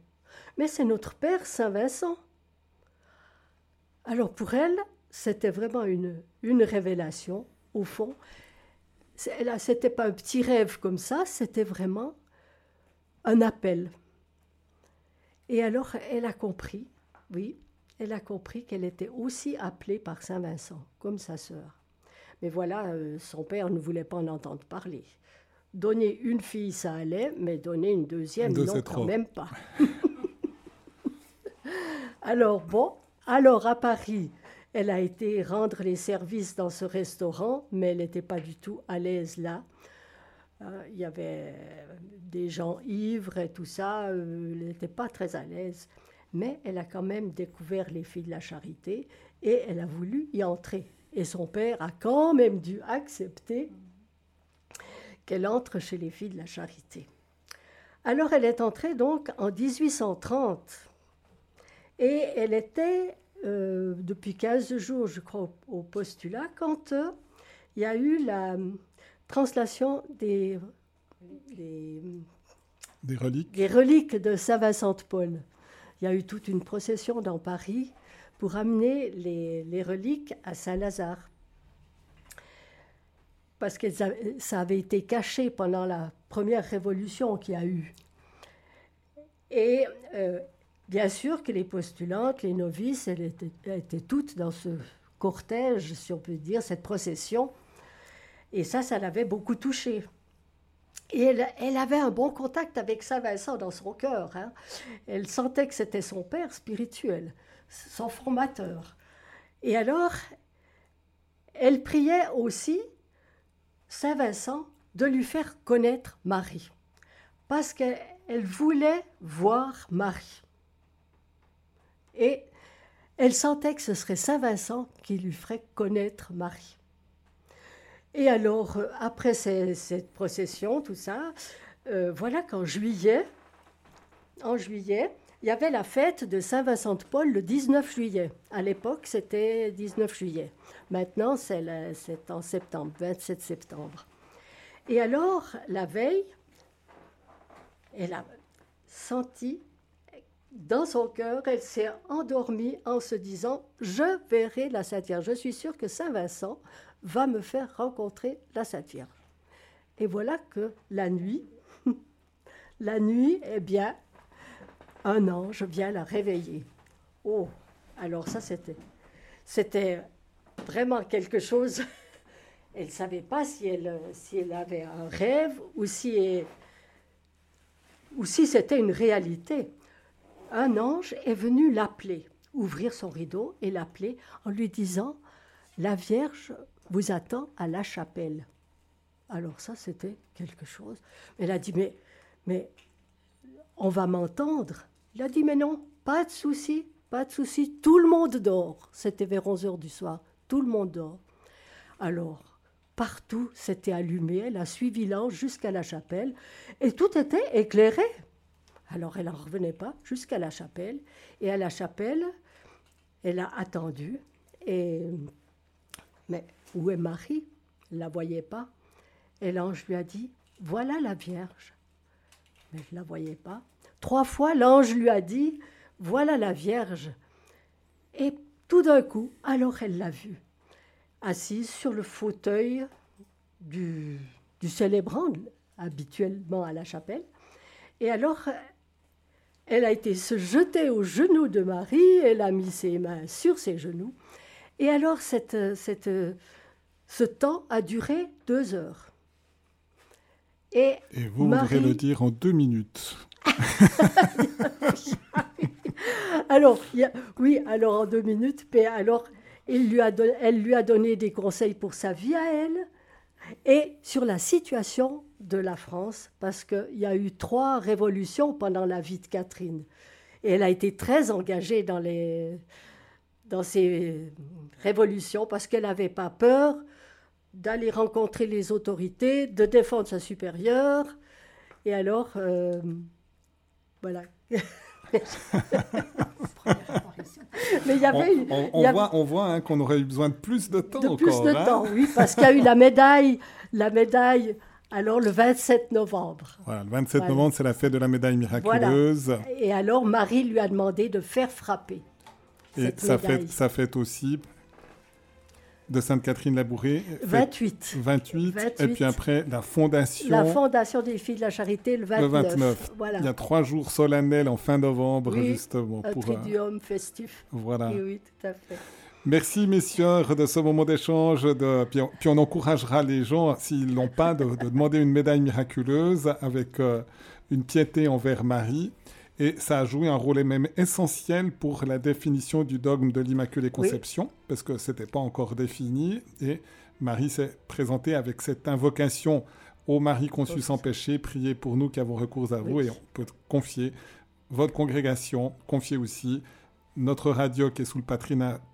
Mais c'est notre Père Saint Vincent. Alors pour elle, c'était vraiment une, une révélation, au fond. C'était pas un petit rêve comme ça, c'était vraiment un appel. Et alors elle a compris, oui, elle a compris qu'elle était aussi appelée par Saint Vincent, comme sa sœur. Mais voilà, euh, son père ne voulait pas en entendre parler. Donner une fille, ça allait, mais donner une deuxième, non, quand même pas. Alors bon, alors à Paris, elle a été rendre les services dans ce restaurant, mais elle n'était pas du tout à l'aise là. Euh, il y avait des gens ivres et tout ça, euh, elle n'était pas très à l'aise. Mais elle a quand même découvert les filles de la charité et elle a voulu y entrer. Et son père a quand même dû accepter qu'elle entre chez les filles de la charité. Alors elle est entrée donc en 1830 et elle était euh, depuis 15 jours, je crois, au, postulat, quand euh, il y a eu la euh, translation des, des, reliques. des reliques de Saint Vincent de Paul. Il y a eu toute une procession dans Paris pour amener les, les reliques à Saint-Lazare. Parce que ça avait été caché pendant la première révolution qu'il y a eu. Et Bien sûr que les postulantes, les novices, elles étaient, toutes dans ce cortège, si on peut dire, cette procession. Et ça, ça l'avait beaucoup touchée. Et elle, avait un bon contact avec Saint Vincent dans son cœur. Hein. Elle sentait que c'était son père spirituel, son formateur. Et alors, elle priait aussi Saint Vincent de lui faire connaître Marie, parce qu'elle voulait voir Marie. Et elle sentait que ce serait Saint Vincent qui lui ferait connaître Marie. Et alors, euh, après cette procession, tout ça, euh, voilà qu'en juillet, en juillet, il y avait la fête de Saint Vincent de Paul le 19 juillet. À l'époque, c'était 19 juillet. Maintenant, c'est en septembre, 27 septembre. Et alors, la veille, elle a senti dans son cœur, elle s'est endormie en se disant Je verrai la Sainte. Je suis sûre que Saint Vincent va me faire rencontrer la Sainte Vierge. Et voilà que la nuit, la nuit, eh bien, un ange vient la réveiller. Oh, alors ça, c'était, c'était vraiment quelque chose. Elle ne savait pas si elle, si elle avait un rêve ou si, ou si c'était une réalité un ange est venu l'appeler, ouvrir son rideau et l'appeler en lui disant La Vierge vous attend à la chapelle. Alors ça, c'était quelque chose. Elle a dit Mais, on va m'entendre. Il a dit Mais non, pas de souci, pas de souci, tout le monde dort. C'était vers 11 heures du soir, tout le monde dort. Alors, partout, c'était allumé. Elle a suivi l'ange jusqu'à la chapelle et tout était éclairé. Alors elle n'en revenait pas jusqu'à la chapelle. Et à la chapelle, Elle a attendu. Mais où est Marie? Elle la voyait pas. Et l'ange lui a dit, voilà la Vierge. Mais je ne la voyais pas. Trois fois, l'ange lui a dit, voilà la Vierge. Et tout d'un coup, alors elle l'a vue, assise sur le fauteuil du, du célébrant, habituellement à la chapelle. Et alors, elle a été se jeter aux genoux de Marie, elle a mis ses mains sur ses genoux. Et alors, cette, cette, ce temps a duré deux heures. Et, vous Marie... le dire en deux minutes. alors, oui, alors en deux minutes, mais alors, il lui a elle lui a donné des conseils pour sa vie à elle et sur la situation de la France, parce qu'il y a eu trois révolutions pendant la vie de Catherine. Et elle a été très engagée dans, les, dans ces révolutions parce qu'elle n'avait pas peur d'aller rencontrer les autorités, de défendre sa supérieure. Et alors, euh, voilà. Mais il y avait. On, on, voit, on voit hein, qu'on aurait eu besoin de plus de temps. De plus de hein. temps, oui, parce qu'il y a eu la médaille, la médaille. Alors le 27 novembre. Voilà, le 27 novembre, c'est la fête de la médaille miraculeuse. Et alors Marie lui a demandé de faire frapper. Et sa fête, sa fête aussi, de Sainte-Catherine-Labourée. 28. 28. Et puis après, la fondation. La fondation des filles de la charité, le 29. Le 29. Voilà. Il y a trois jours solennels en fin novembre, justement. Un pour, euh, festif. Voilà. oui, tout à fait. Merci, messieurs, de ce moment d'échange. De... Puis, on, puis, on, encouragera les gens, s'ils l'ont pas, de, de, demander une médaille miraculeuse avec euh, une piété envers Marie. Et ça a joué un rôle même essentiel pour la définition du dogme de l'Immaculée Conception, parce que ce n'était pas encore défini. Et Marie s'est présentée avec cette invocation Ô Marie conçue sans péché, priez pour nous qui avons recours à vous. Et on peut confier votre congrégation, confier aussi notre radio qui est sous le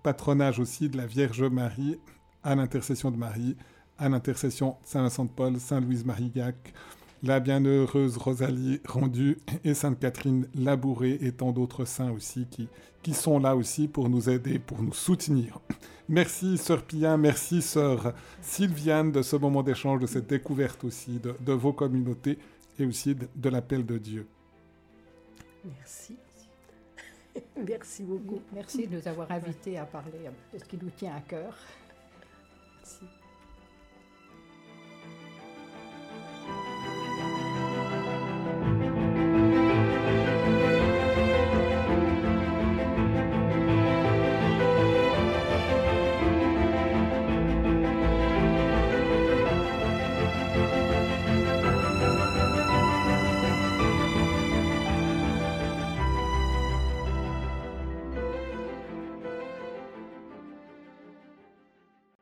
patronage aussi de la Vierge Marie, à l'intercession de Marie, à l'intercession de Saint Vincent de Paul, Saint Louise Marie Gac, la bienheureuse Rosalie Rendu et Sainte Catherine Labouré et tant d'autres saints aussi qui, qui sont là aussi pour nous aider, pour nous soutenir. Merci Sœur Pia, merci Sœur Sylviane de ce moment d'échange, de cette découverte aussi de, de vos communautés et aussi de, de l'appel de Dieu. Merci. Merci beaucoup. Merci de nous avoir invités à parler de ce qui nous tient à cœur. Merci.